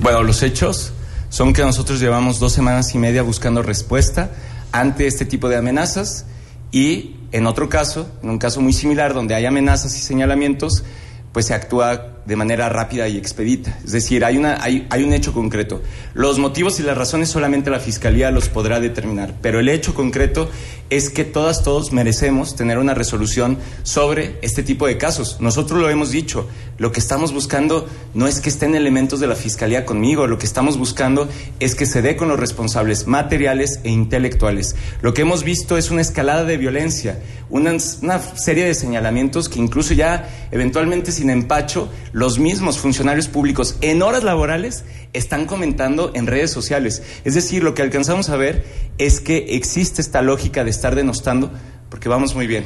Bueno, los hechos son que nosotros llevamos dos semanas y media buscando respuesta ante este tipo de amenazas y en otro caso, en un caso muy similar donde hay amenazas y señalamientos, pues se actúa de manera rápida y expedita. Es decir, hay, una, hay, hay un hecho concreto. Los motivos y las razones solamente la Fiscalía los podrá determinar, pero el hecho concreto es que todas, todos merecemos tener una resolución sobre este tipo de casos. Nosotros lo hemos dicho, lo que estamos buscando no es que estén elementos de la Fiscalía conmigo, lo que estamos buscando es que se dé con los responsables materiales e intelectuales. Lo que hemos visto es una escalada de violencia, una, una serie de señalamientos que incluso ya eventualmente sin empacho, los mismos funcionarios públicos en horas laborales están comentando en redes sociales. Es decir, lo que alcanzamos a ver es que existe esta lógica de estar denostando, porque vamos muy bien.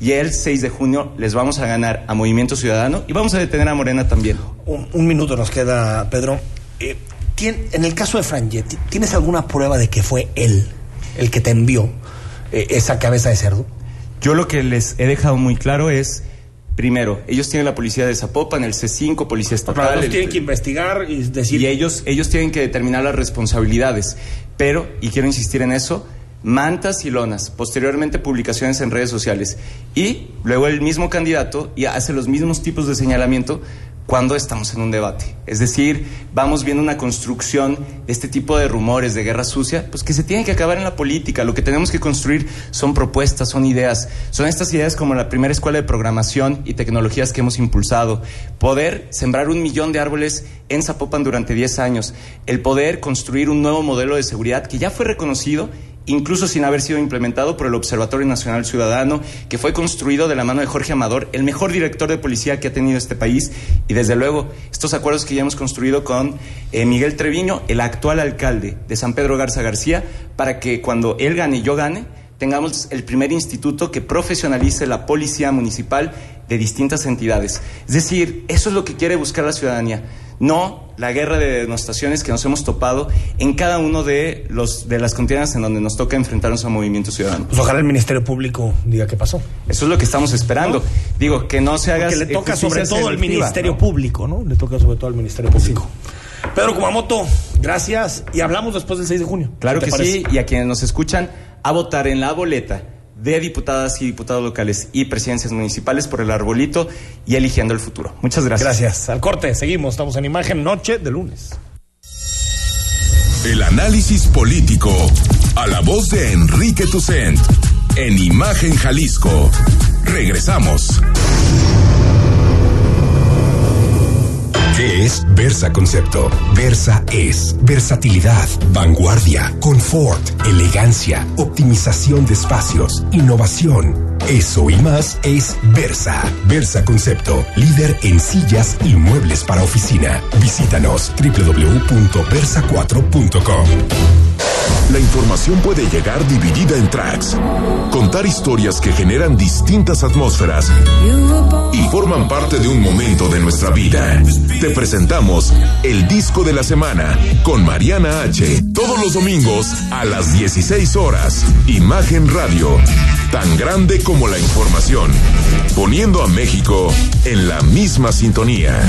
Y el 6 de junio les vamos a ganar a Movimiento Ciudadano y vamos a detener a Morena también. Un, un minuto nos queda, Pedro. Eh, ¿tien- en el caso de Frangetti, ¿tienes alguna prueba de que fue él el que te envió eh, esa cabeza de cerdo? Yo lo que les he dejado muy claro es, primero, ellos tienen la policía de Zapopan, el C5, policía estatal. Los el- tienen que investigar y decir. Y ellos, ellos tienen que determinar las responsabilidades. Pero, y quiero insistir en eso, mantas y lonas, posteriormente publicaciones en redes sociales. Y luego el mismo candidato y hace los mismos tipos de señalamiento cuando estamos en un debate. Es decir, vamos viendo una construcción de este tipo de rumores de guerra sucia, pues que se tienen que acabar en la política. Lo que tenemos que construir son propuestas, son ideas. Son estas ideas como la primera escuela de programación y tecnologías que hemos impulsado. Poder sembrar un millón de árboles en Zapopan durante 10 años. El poder construir un nuevo modelo de seguridad que ya fue reconocido incluso sin haber sido implementado por el Observatorio Nacional Ciudadano, que fue construido de la mano de Jorge Amador, el mejor director de policía que ha tenido este país, y desde luego estos acuerdos que ya hemos construido con eh, Miguel Treviño, el actual alcalde de San Pedro Garza García, para que cuando él gane y yo gane, tengamos el primer instituto que profesionalice la policía municipal de distintas entidades. Es decir, eso es lo que quiere buscar la ciudadanía no la guerra de denostaciones que nos hemos topado en cada uno de los de las contiendas en donde nos toca enfrentarnos a Movimiento Ciudadano. Pues ojalá el Ministerio Público diga qué pasó. Eso es lo que estamos esperando. Digo, que no se haga Porque le toca sobre todo al Ministerio ¿no? Público, ¿no? Le toca sobre todo al Ministerio Público. Pedro Kumamoto, gracias y hablamos después del 6 de junio. Claro ¿Qué que sí, y a quienes nos escuchan, a votar en la boleta de diputadas y diputados locales y presidencias municipales por el arbolito y eligiendo el futuro. Muchas gracias. Gracias. Al corte, seguimos. Estamos en imagen noche de lunes. El análisis político a la voz de Enrique Tucent en Imagen Jalisco. Regresamos. ¿Qué es Versa Concepto? Versa es versatilidad, vanguardia, confort, elegancia, optimización de espacios, innovación. Eso y más es Versa. Versa Concepto, líder en sillas y muebles para oficina. Visítanos www.versa4.com. La información puede llegar dividida en tracks. Contar historias que generan distintas atmósferas y forman parte de un momento de nuestra vida. Te presentamos el disco de la semana con Mariana H. Todos los domingos a las 16 horas. Imagen Radio. Tan grande como la información. Poniendo a México en la misma sintonía.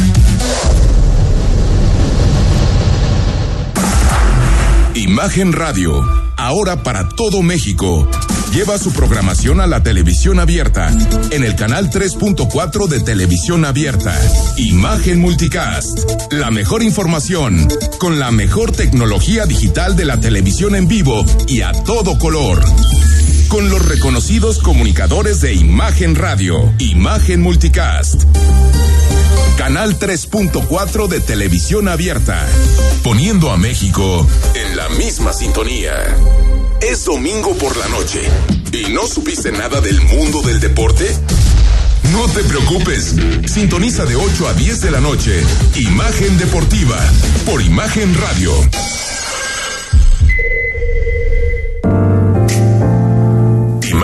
Imagen Radio, ahora para todo México. Lleva su programación a la televisión abierta, en el canal 3.4 de televisión abierta. Imagen Multicast, la mejor información, con la mejor tecnología digital de la televisión en vivo y a todo color. Con los reconocidos comunicadores de Imagen Radio, Imagen Multicast. Canal 3.4 de televisión abierta, poniendo a México en la misma sintonía. Es domingo por la noche y no supiste nada del mundo del deporte. No te preocupes, sintoniza de 8 a 10 de la noche Imagen Deportiva por Imagen Radio.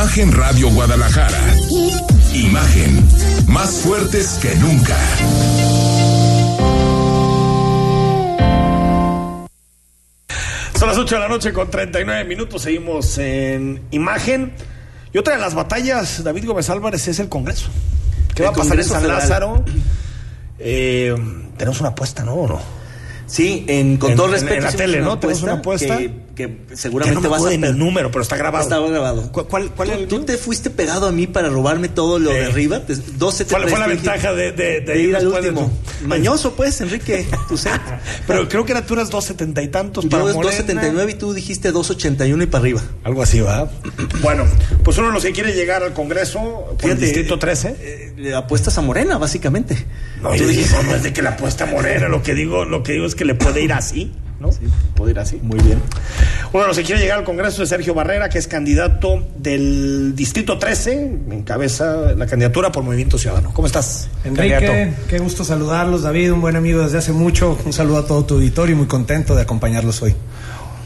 Imagen Radio Guadalajara. Imagen, más fuertes que nunca. Son las 8 de la noche con 39 minutos. Seguimos en imagen. Y otra de las batallas, David Gómez Álvarez, es el Congreso. ¿Qué El va a pasar en Congreso San Federal. Lázaro? Eh, tenemos una apuesta, ¿no? ¿O no? Sí, en, con En- todo en- respeto. en la tele, ¿no? Tenemos una apuesta. Que, que seguramente no me vas a el número, pero está grabado. Estaba grabado. ¿Cuál, cuál tú, el tú te fuiste pegado a mí para robarme todo lo de arriba. Te- 12 te ¿Cuál fue la ventaja de, de- de de ir al último? tu- Mañoso, pues, Enrique. Tú sé. Pero creo que era tú eras 270 y tantos para Yo Morena. 279 y tú dijiste 281 y para arriba. Algo así, ¿va? Bueno, pues uno de los que quiere llegar al Congreso, por el Distrito 13. Eh, le apuestas a Morena, básicamente. No, yo dije, no, no es de que la apuesta morena, lo que digo, lo que digo es que le puede ir así, ¿no? Puede ir así. Muy bien. Uno de los que quiere llegar al Congreso es Sergio Barrera, que es candidato del Distrito 13, encabeza la candidatura por Movimiento Ciudadano. ¿Cómo estás? Enrique, candidato? qué gusto saludarlos, David, un buen amigo desde hace mucho. Un saludo a todo tu auditorio y muy contento de acompañarlos hoy.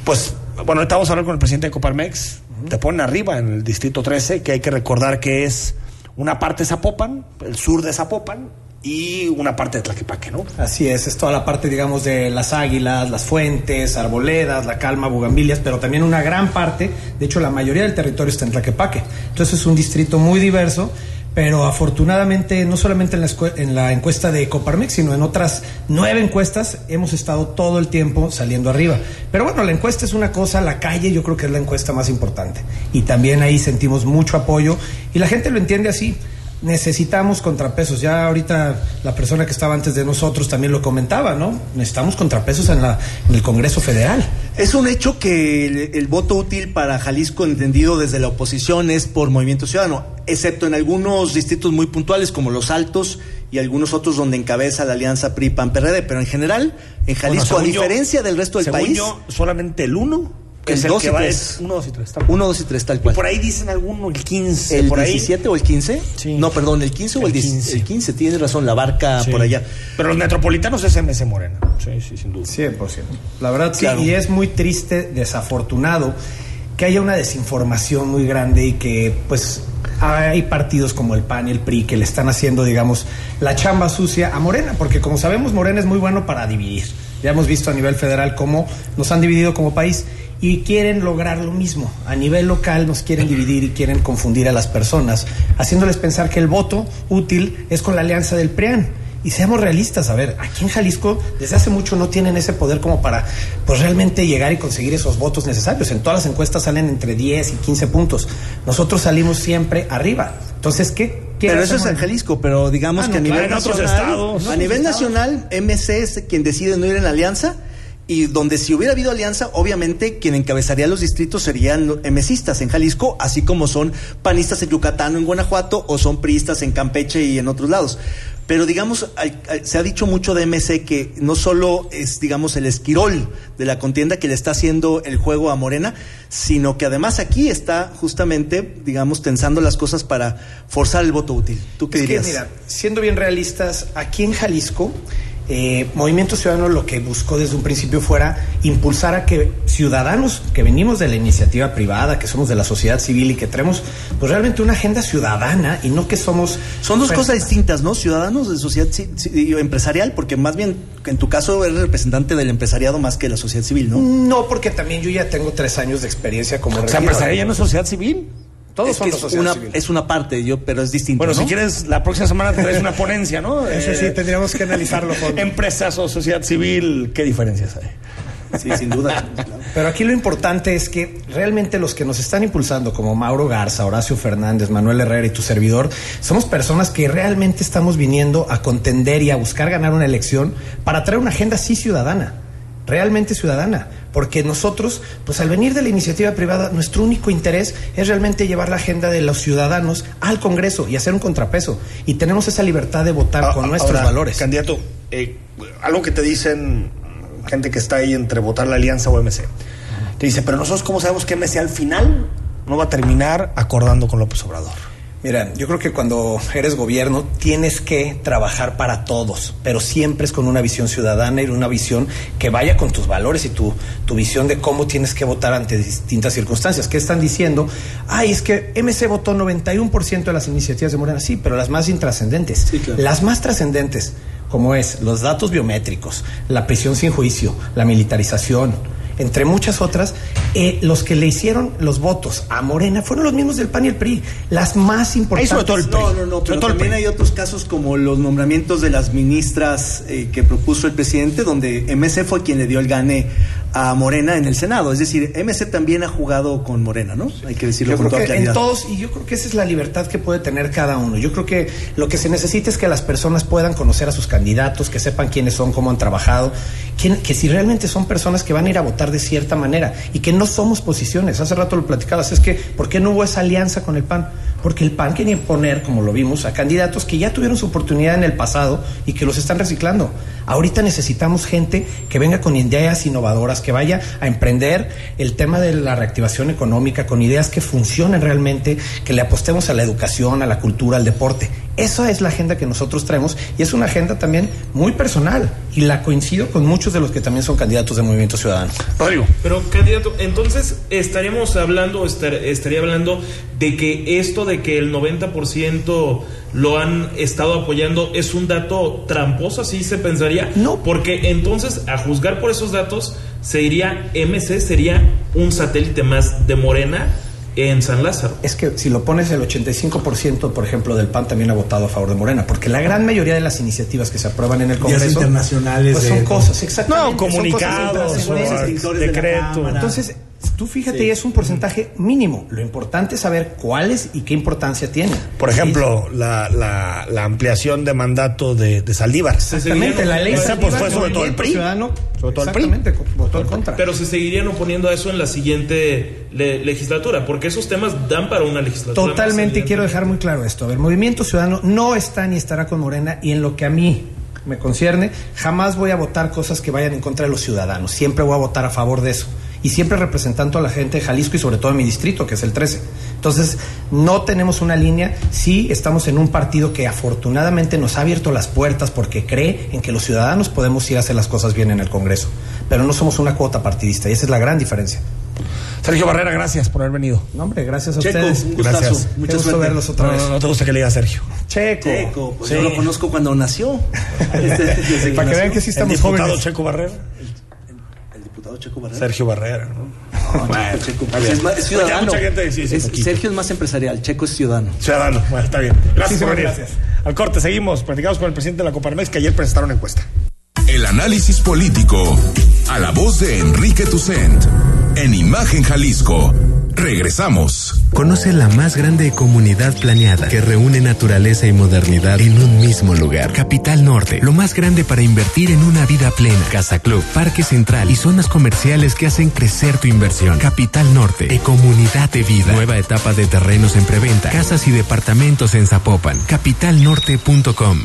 Pues, bueno, ahorita vamos a hablar con el presidente de Coparmex. Te ponen arriba en el Distrito 13, que hay que recordar que es una parte de Zapopan, el sur de Zapopan, y una parte de Tlaquepaque, ¿no? Así es, es toda la parte, digamos, de las águilas, las fuentes, arboledas, la calma, bugambilias, pero también una gran parte, de hecho la mayoría del territorio está en Tlaquepaque. Entonces es un distrito muy diverso, pero afortunadamente no solamente en la, en la encuesta de Coparmex, sino en otras nueve encuestas hemos estado todo el tiempo saliendo arriba. Pero bueno, la encuesta es una cosa, la calle yo creo que es la encuesta más importante. Y también ahí sentimos mucho apoyo y la gente lo entiende así necesitamos contrapesos. Ya ahorita la persona que estaba antes de nosotros también lo comentaba, ¿no? Necesitamos contrapesos en, la, en el Congreso Federal. Es un hecho que el, el voto útil para Jalisco, entendido desde la oposición, es por Movimiento Ciudadano, excepto en algunos distritos muy puntuales como Los Altos y algunos otros donde encabeza la alianza PRI-PAN-PRD, pero en general, en Jalisco, Bueno, a yo- diferencia del resto del según país, yo, solamente el 1, que El es el dos que y va, tres. es 1, 2 y 3. 1, 2 y 3, tal cual. Por ahí dicen alguno, el 15. ¿El por ahí. 17 o el 15? No, perdón, el 15 o el, El 10 15. El 15, tienes razón, la barca Sí. por allá. Pero los metropolitanos es MC Morena. Sí, sí, sin duda. 100%. La verdad, sí, Claro. y es muy triste, desafortunado, que haya una desinformación muy grande y que, pues, hay partidos como el PAN y el PRI que le están haciendo, digamos, la chamba sucia a Morena, porque como sabemos, Morena es muy bueno para dividir. Ya hemos visto a nivel federal cómo nos han dividido como país y quieren lograr lo mismo. A nivel local nos quieren dividir y quieren confundir a las personas, haciéndoles pensar que el voto útil es con la alianza del PRIAN. Y seamos realistas, a ver, aquí en Jalisco desde hace mucho no tienen ese poder como para pues realmente llegar y conseguir esos votos necesarios. En todas las encuestas salen entre 10 y 15 puntos. Nosotros salimos siempre arriba. Entonces, ¿qué? qué Pero eso es en Jalisco, pero digamos Ah, no, que a claro, nivel en otros nacional, estados. a nivel nacional, MC es quien decide no ir en la alianza y donde si hubiera habido alianza, obviamente quien encabezaría los distritos serían los MCistas en Jalisco, así como son panistas en Yucatán o en Guanajuato o son priistas en Campeche y en otros lados. Pero digamos, se ha dicho mucho de MC que no solo es, digamos, el esquirol de la contienda que le está haciendo el juego a Morena, sino que además aquí está justamente, digamos, tensando las cosas para forzar el voto útil. ¿Tú qué Es que, dirías? mira, siendo bien realistas, aquí en Jalisco, eh, Movimiento Ciudadano lo que buscó desde un principio fuera impulsar a que ciudadanos que venimos de la iniciativa privada, que somos de la sociedad civil y que traemos pues realmente una agenda ciudadana y no que somos... Son dos pues, cosas distintas, ¿no? Ciudadanos de sociedad ci- ci- empresarial, porque más bien en tu caso eres representante del empresariado más que de la sociedad civil, ¿no? No, porque también yo ya tengo tres años de experiencia como O sea, regidor. empezaría no es sociedad civil. Todos es que es sociedad una, civil. es una parte, yo, pero es distinto. Bueno, ¿no? si quieres, la próxima semana traes una ponencia, ¿no? Eso sí, tendríamos que analizarlo con- Empresas o sociedad civil, ¿qué diferencias hay? Sí, sin duda. Pero aquí lo importante es que realmente los que nos están impulsando, como Mauro Garza, Horacio Fernández, Manuel Herrera y tu servidor, somos personas que realmente estamos viniendo a contender y a buscar ganar una elección para traer una agenda sí ciudadana, realmente ciudadana. Porque nosotros, pues al venir de la iniciativa privada, nuestro único interés es realmente llevar la agenda de los ciudadanos al Congreso y hacer un contrapeso. Y tenemos esa libertad de votar con nuestros Ahora, valores. Candidato, eh, algo que te dicen gente que está ahí entre votar la alianza o MC. Te dice, pero nosotros cómo sabemos que MC al final no va a terminar acordando con López Obrador. Mira, yo creo que cuando eres gobierno tienes que trabajar para todos, pero siempre es con una visión ciudadana y una visión que vaya con tus valores y tu, tu visión de cómo tienes que votar ante distintas circunstancias. ¿Qué están diciendo? Ay, es que MC votó 91% de las iniciativas de Morena, sí, pero las más intrascendentes. Las más trascendentes, como es los datos biométricos, la prisión sin juicio, la militarización, entre muchas otras, eh, los que le hicieron los votos a Morena fueron los mismos del PAN y el PRI, las más importantes. No, no, no, pero también hay otros casos como los nombramientos de las ministras eh, que propuso el presidente, donde MC fue quien le dio el gane a Morena en el Senado. Es decir, MC también ha jugado con Morena, ¿no? Hay que decirlo Yo con creo toda que en todos, y yo creo que esa es la libertad que puede tener cada uno. Yo creo que lo que se necesita es que las personas puedan conocer a sus candidatos, que sepan quiénes son, cómo han trabajado, quién- que si realmente son personas que van a ir a votar de cierta manera y que no somos posiciones. Hace rato lo platicabas, es que, ¿por qué no hubo esa alianza con el PAN? Porque el PAN quería imponer, como lo vimos, a candidatos que ya tuvieron su oportunidad en el pasado y que los están reciclando. Ahorita necesitamos gente que venga con ideas innovadoras, que vaya a emprender el tema de la reactivación económica con ideas que funcionen realmente, que le apostemos a la educación, a la cultura, al deporte. Esa es la agenda que nosotros traemos y es una agenda también muy personal y la coincido con muchos de los que también son candidatos de Movimiento Ciudadano. Rodrigo. Pero, candidato, entonces estaríamos hablando, estar- estaría hablando de que esto de que el 90% lo han estado apoyando es un dato tramposo, así se pensaría. No. Porque entonces, a juzgar por esos datos, se diría MC sería un satélite más de Morena en San Lázaro. Es que si lo pones el 85%, por ejemplo, del PAN también ha votado a favor de Morena, porque la gran mayoría de las iniciativas que se aprueban en el Congreso internacionales pues de- son cosas, exactamente. No, son cosas comunicados, internacionales. o decreto. Entonces, tú fíjate, es un porcentaje mínimo. Lo importante es saber cuáles y qué importancia tienen. Por ejemplo, la, la, la ampliación de mandato de, de Saldívar. Exactamente, la ley Esa, pues, fue sobre todo el Movimiento PRI. Ciudadano, Sobre todo el PRI. exactamente, votó en contra. Pero se seguirían oponiendo a eso en la siguiente le- legislatura, porque esos temas dan para una legislatura. Totalmente, y quiero dejar muy claro esto. A ver, Movimiento Ciudadano no está ni estará con Morena y en lo que a mí me concierne, jamás voy a votar cosas que vayan en contra de los ciudadanos. Siempre voy a votar a favor de eso. Y siempre representando a la gente de Jalisco y sobre todo en mi distrito, que es el 13. Entonces, no tenemos una línea. Sí, estamos en un partido que afortunadamente nos ha abierto las puertas porque cree en que los ciudadanos podemos ir a hacer las cosas bien en el Congreso. Pero no somos una cuota partidista y esa es la gran diferencia. Sergio Barrera, gracias por haber venido. No, hombre, gracias a Checo, ustedes. un gustazo. Gracias. Mucha Qué gusto suerte. verlos otra No, vez. no, no te gusta que le diga Sergio. Checo. Checo, pues Sí. yo lo conozco cuando nació. Este, desde Para que nació. vean que sí El estamos diputado jóvenes. Checo Barrera. Diputado Checo Barrera. Sergio Barrera, ¿no? Bueno, Checo, es, más- es ciudadano. Mucha gente sí, sí, Es- poquito. Sergio es más empresarial, Checo es ciudadano. Ciudadano, bueno, está bien. Gracias venir. gracias. Al corte, seguimos. Platicamos con el presidente de la Coparmex que ayer presentaron encuesta. El análisis político. A la voz de Enrique Tucent. En Imagen Jalisco. Regresamos. Conoce la más grande comunidad planeada que reúne naturaleza y modernidad en un mismo lugar. Capital Norte, lo más grande para invertir en una vida plena. Casa Club, Parque Central y zonas comerciales que hacen crecer tu inversión. Capital Norte, de comunidad de vida. Nueva etapa de terrenos en preventa. Casas y departamentos en Zapopan. Capitalnorte.com.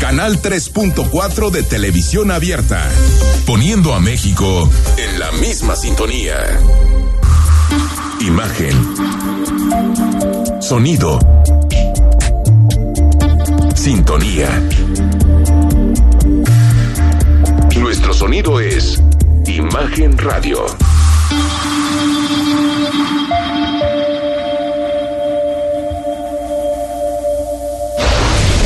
Canal 3.4 de televisión abierta, poniendo a México en la misma sintonía. Imagen. Sonido. Sintonía. Nuestro sonido es Imagen Radio.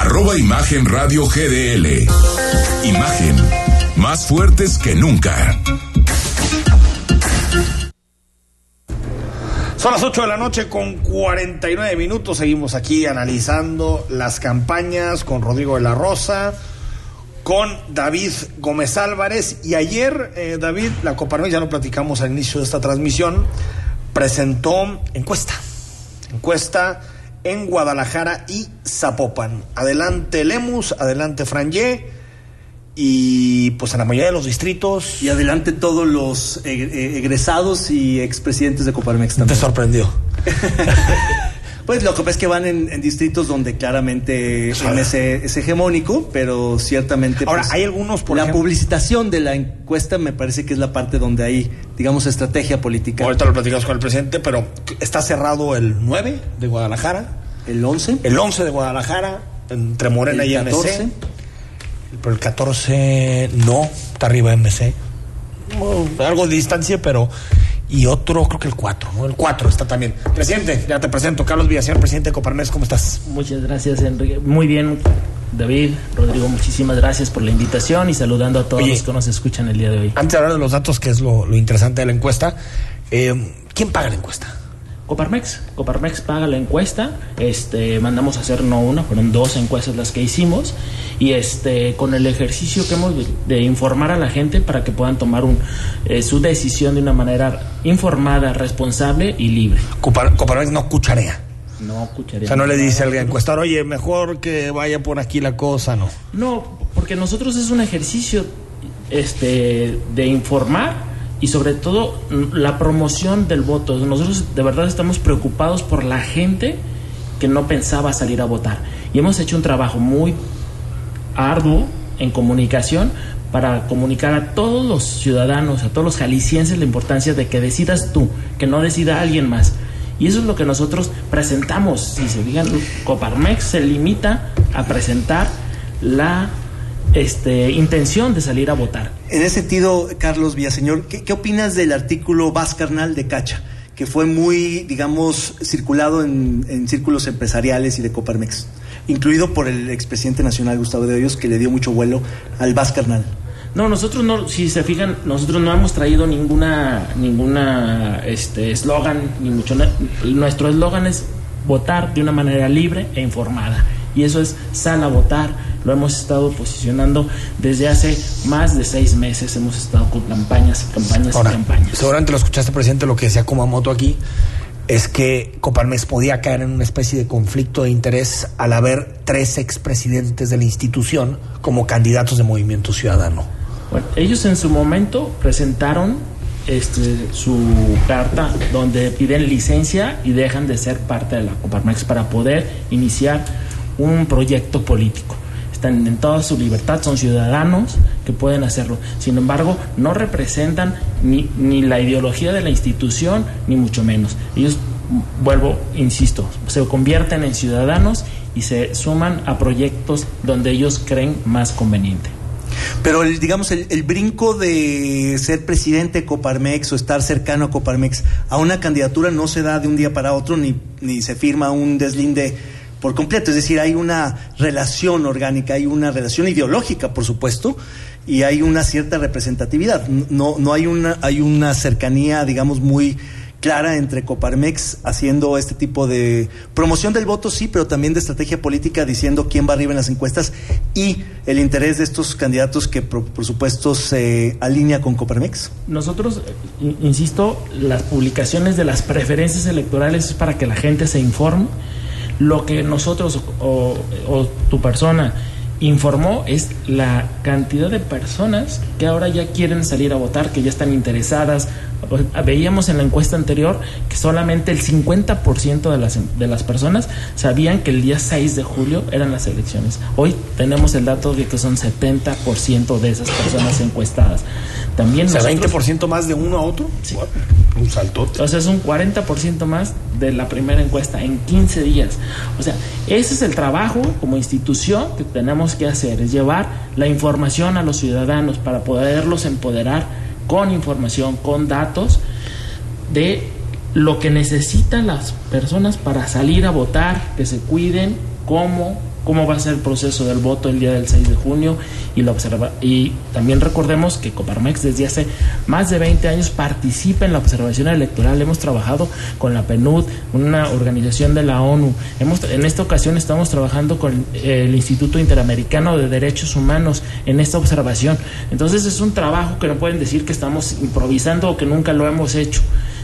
arroba Imagen Radio GDL. Imagen, más fuertes que nunca. Son las 8 de la noche con 49 minutos. Seguimos aquí analizando las campañas con Rodrigo de la Rosa, con David Gómez Álvarez. Y ayer, eh, David, la Coparmex, ya lo platicamos al inicio de esta transmisión, presentó encuesta. Encuesta en Guadalajara y Zapopan. Adelante Lemus, adelante Franje. Y pues en la mayoría de los distritos. Y adelante todos los eh, eh, egresados y expresidentes de Coparmex también. Te sorprendió. Pues lo que pasa es que van en, en distritos donde claramente MC es hegemónico, pero ciertamente. Ahora, pues, hay algunos, por La ejemplo- publicitación de la encuesta me parece que es la parte donde hay, digamos, estrategia política. Ahorita lo platicamos con el presidente, pero está cerrado el 9 de Guadalajara. El 11. El 11 de Guadalajara, entre Morena El y 14. MC. Pero el 14 no, está arriba MC. Bueno, algo de distancia, pero. Y otro, creo que el 4, ¿no? El 4 está también. Presidente, ya te presento. Carlos Villaseñor, presidente de Coparmex, ¿cómo estás? Muchas gracias, Enrique. Muy bien, David, Rodrigo, muchísimas gracias por la invitación y saludando a todos Oye. los que nos escuchan el día de hoy. Antes de hablar de los datos, que es lo, lo interesante de la encuesta, eh, ¿quién paga la encuesta? Coparmex, Coparmex paga la encuesta, este, mandamos a hacer no una, fueron dos encuestas las que hicimos y este, con el ejercicio que hemos de, de informar a la gente para que puedan tomar un, eh, su decisión de una manera informada, responsable y libre. Copar- Coparmex no cucharea. No escucharía. O sea, no le dice al encuestador, oye, mejor que vaya por aquí la cosa, no. No, porque nosotros es un ejercicio este, de informar y sobre todo mm, la promoción del voto. Nosotros de verdad estamos preocupados por la gente que no pensaba salir a votar. Y hemos hecho un trabajo muy arduo en comunicación para comunicar a todos los ciudadanos, a todos los jaliscienses la importancia de que decidas tú, que no decida alguien más. Y eso es lo que nosotros presentamos. Si se fijan, Coparmex se limita a presentar la este, intención de salir a votar. En ese sentido, Carlos Villaseñor, ¿qué, qué opinas del artículo Vascarnal de Cacha? Que fue muy, digamos, circulado en, en círculos empresariales y de Coparmex, incluido por el expresidente nacional Gustavo de Hoyos, que le dio mucho vuelo al Vascarnal. No, nosotros no, si se fijan, nosotros no hemos traído ninguna ninguna este eslogan ni mucho nuestro eslogan es votar de una manera libre e informada. Y eso es sal a votar. Lo hemos estado posicionando desde hace más de seis meses. Hemos estado con campañas, campañas Ahora, y campañas. seguramente lo escuchaste, presidente, lo que decía Kumamoto aquí es que Coparmex podía caer en una especie de conflicto de interés al haber tres expresidentes de la institución como candidatos de Movimiento Ciudadano. Bueno, ellos en su momento presentaron este, su carta donde piden licencia y dejan de ser parte de la Coparmex para poder iniciar un proyecto político. Están en toda su libertad, son ciudadanos que pueden hacerlo. Sin embargo, no representan ni, ni la ideología de la institución, ni mucho menos. Ellos, vuelvo, insisto, se convierten en ciudadanos y se suman a proyectos donde ellos creen más conveniente. Pero, el, digamos, el, el brinco de ser presidente de Coparmex o estar cercano a Coparmex a una candidatura no se da de un día para otro ni, ni se firma un deslinde por completo. Es decir, hay una relación orgánica, hay una relación ideológica, por supuesto, y hay una cierta representatividad. No, no hay una, hay una cercanía, digamos, muy clara entre Coparmex haciendo este tipo de promoción del voto, sí, pero también de estrategia política diciendo quién va arriba en las encuestas y el interés de estos candidatos que por, por supuesto se alinea con Coparmex. Nosotros, in- insisto, las publicaciones de las preferencias electorales es para que la gente se informe. Lo que nosotros o, o tu persona informó es la cantidad de personas que ahora ya quieren salir a votar, que ya están interesadas. Veíamos en la encuesta anterior que solamente el 50% de las, de las personas sabían que el día 6 de julio eran las elecciones. Hoy tenemos el dato de que son 70% de esas personas encuestadas. También O sea, nosotros- 20% más de uno a otro. Un salto. O sea, es un 40% más de la primera encuesta en 15 días. O sea, ese es el trabajo como institución que tenemos que hacer, es llevar la información a los ciudadanos para poderlos empoderar con información, con datos de lo que necesitan las personas para salir a votar, que se cuiden, cómo, cómo va a ser el proceso del voto el día del 6 de junio y lo observa y también recordemos que Coparmex desde hace más de 20 años participa en la observación electoral. Hemos trabajado con la PNUD una organización de la ONU. Hemos en esta ocasión estamos trabajando con el Instituto Interamericano de Derechos Humanos en esta observación. Entonces es un trabajo que no pueden decir que estamos improvisando o que nunca lo hemos hecho.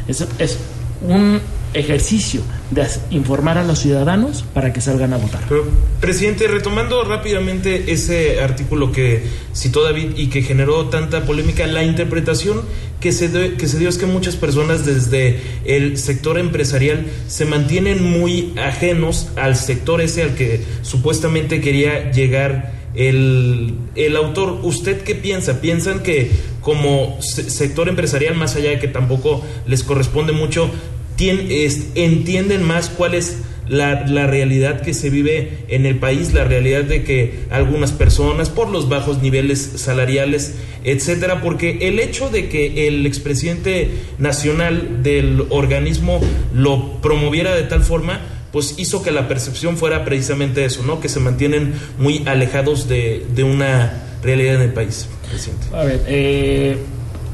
Es, es un ejercicio de informar a los ciudadanos para que salgan a votar. Pero, presidente, retomando rápidamente ese artículo que citó David y que generó tanta polémica, la interpretación que se, que se dio es que muchas personas desde el sector empresarial se mantienen muy ajenos al sector ese al que supuestamente quería llegar el, el autor. ¿Usted qué piensa? ¿Piensan que como sector empresarial, más allá de que tampoco les corresponde mucho, entienden más cuál es la, la, realidad que se vive en el país, la realidad de que algunas personas, por los bajos niveles salariales, etcétera, porque el hecho de que el expresidente nacional del organismo lo promoviera de tal forma, pues hizo que la percepción fuera precisamente eso, ¿no? Que se mantienen muy alejados de, de una realidad en el país, presidente. A ver, eh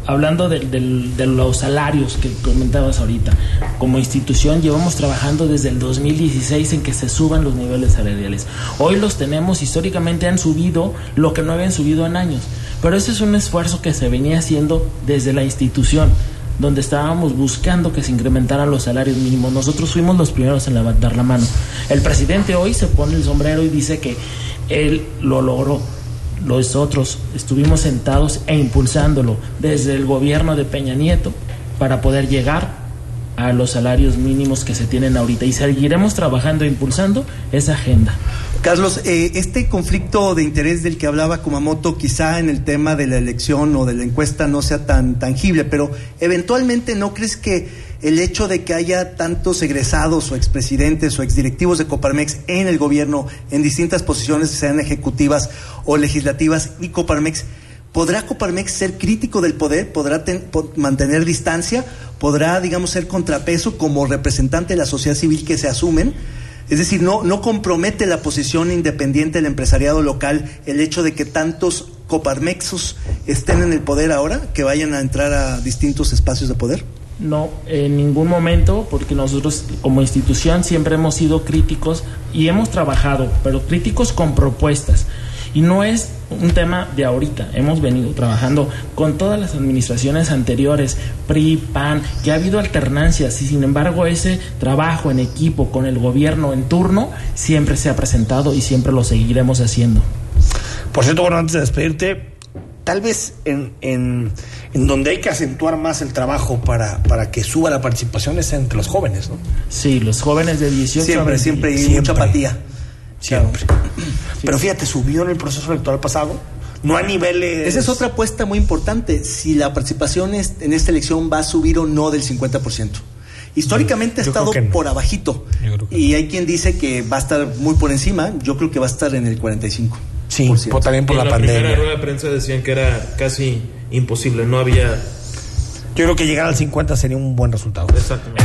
hablando de, de, de, los salarios que comentabas ahorita, como institución llevamos trabajando desde el 2016 en que se suban los niveles salariales. Hoy los tenemos, históricamente han subido lo que no habían subido en años, pero ese es un esfuerzo que se venía haciendo desde la institución donde estábamos buscando que se incrementaran los salarios mínimos. Nosotros fuimos los primeros en levantar la mano. El presidente hoy se pone el sombrero y dice que él lo logró los otros estuvimos sentados e impulsándolo desde el gobierno de Peña Nieto para poder llegar a los salarios mínimos que se tienen ahorita y seguiremos trabajando e impulsando esa agenda. Carlos, eh, este conflicto de interés del que hablaba Kumamoto quizá en el tema de la elección o de la encuesta no sea tan tangible, pero eventualmente no crees que el hecho de que haya tantos egresados o expresidentes o exdirectivos de Coparmex en el gobierno en distintas posiciones, sean ejecutivas o legislativas, y Coparmex, ¿podrá Coparmex ser crítico del poder? ¿Podrá mantener distancia? ¿Podrá, digamos, ser contrapeso como representante de la sociedad civil que se asumen? Es decir, no, no compromete la posición independiente del empresariado local el hecho de que tantos coparmexos estén en el poder ahora, que vayan a entrar a distintos espacios de poder? No, en ningún momento, porque nosotros como institución siempre hemos sido críticos y hemos trabajado, pero críticos con propuestas. Y no es un tema de ahorita, hemos venido trabajando con todas las administraciones anteriores, PRI, PAN, que ha habido alternancias y sin embargo ese trabajo en equipo con el gobierno en turno siempre se ha presentado y siempre lo seguiremos haciendo. Por cierto, bueno, antes de despedirte, tal vez en, en, en, donde hay que acentuar más el trabajo para, para que suba la participación es entre los jóvenes, ¿no? Sí, los jóvenes de 18 siempre, a siempre hay siempre. mucha apatía. Siempre. Pero fíjate, subió en el proceso electoral pasado, no a niveles... Esa es otra apuesta muy importante, si la participación es, en esta elección va a subir o no del 50%. Históricamente Yo ha estado no. por abajito y hay quien dice que va a estar muy por encima, yo creo que va a estar en el 45. Sí, por- también por en la, la primera pandemia. rueda de prensa decían que era casi imposible, no había... Yo creo que llegar al 50 sería un buen resultado. Exactamente.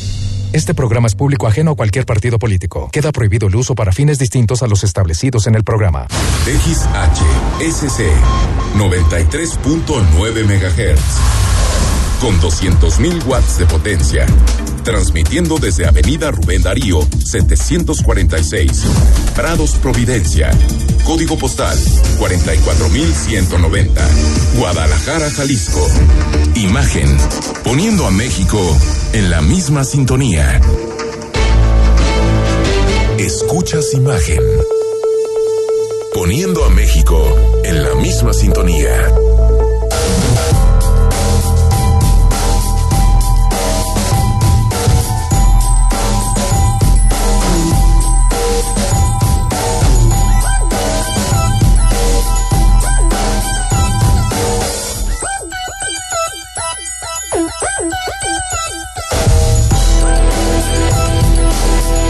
Este programa es público ajeno a cualquier partido político. Queda prohibido el uso para fines distintos a los establecidos en el programa. XHSC 93.9 MHz con 200.000 watts de potencia, transmitiendo desde Avenida Rubén Darío 746, Prados Providencia, código postal 44190, Guadalajara, Jalisco. Imagen, poniendo a México en la misma sintonía. Escuchas imagen. Poniendo a México en la misma sintonía.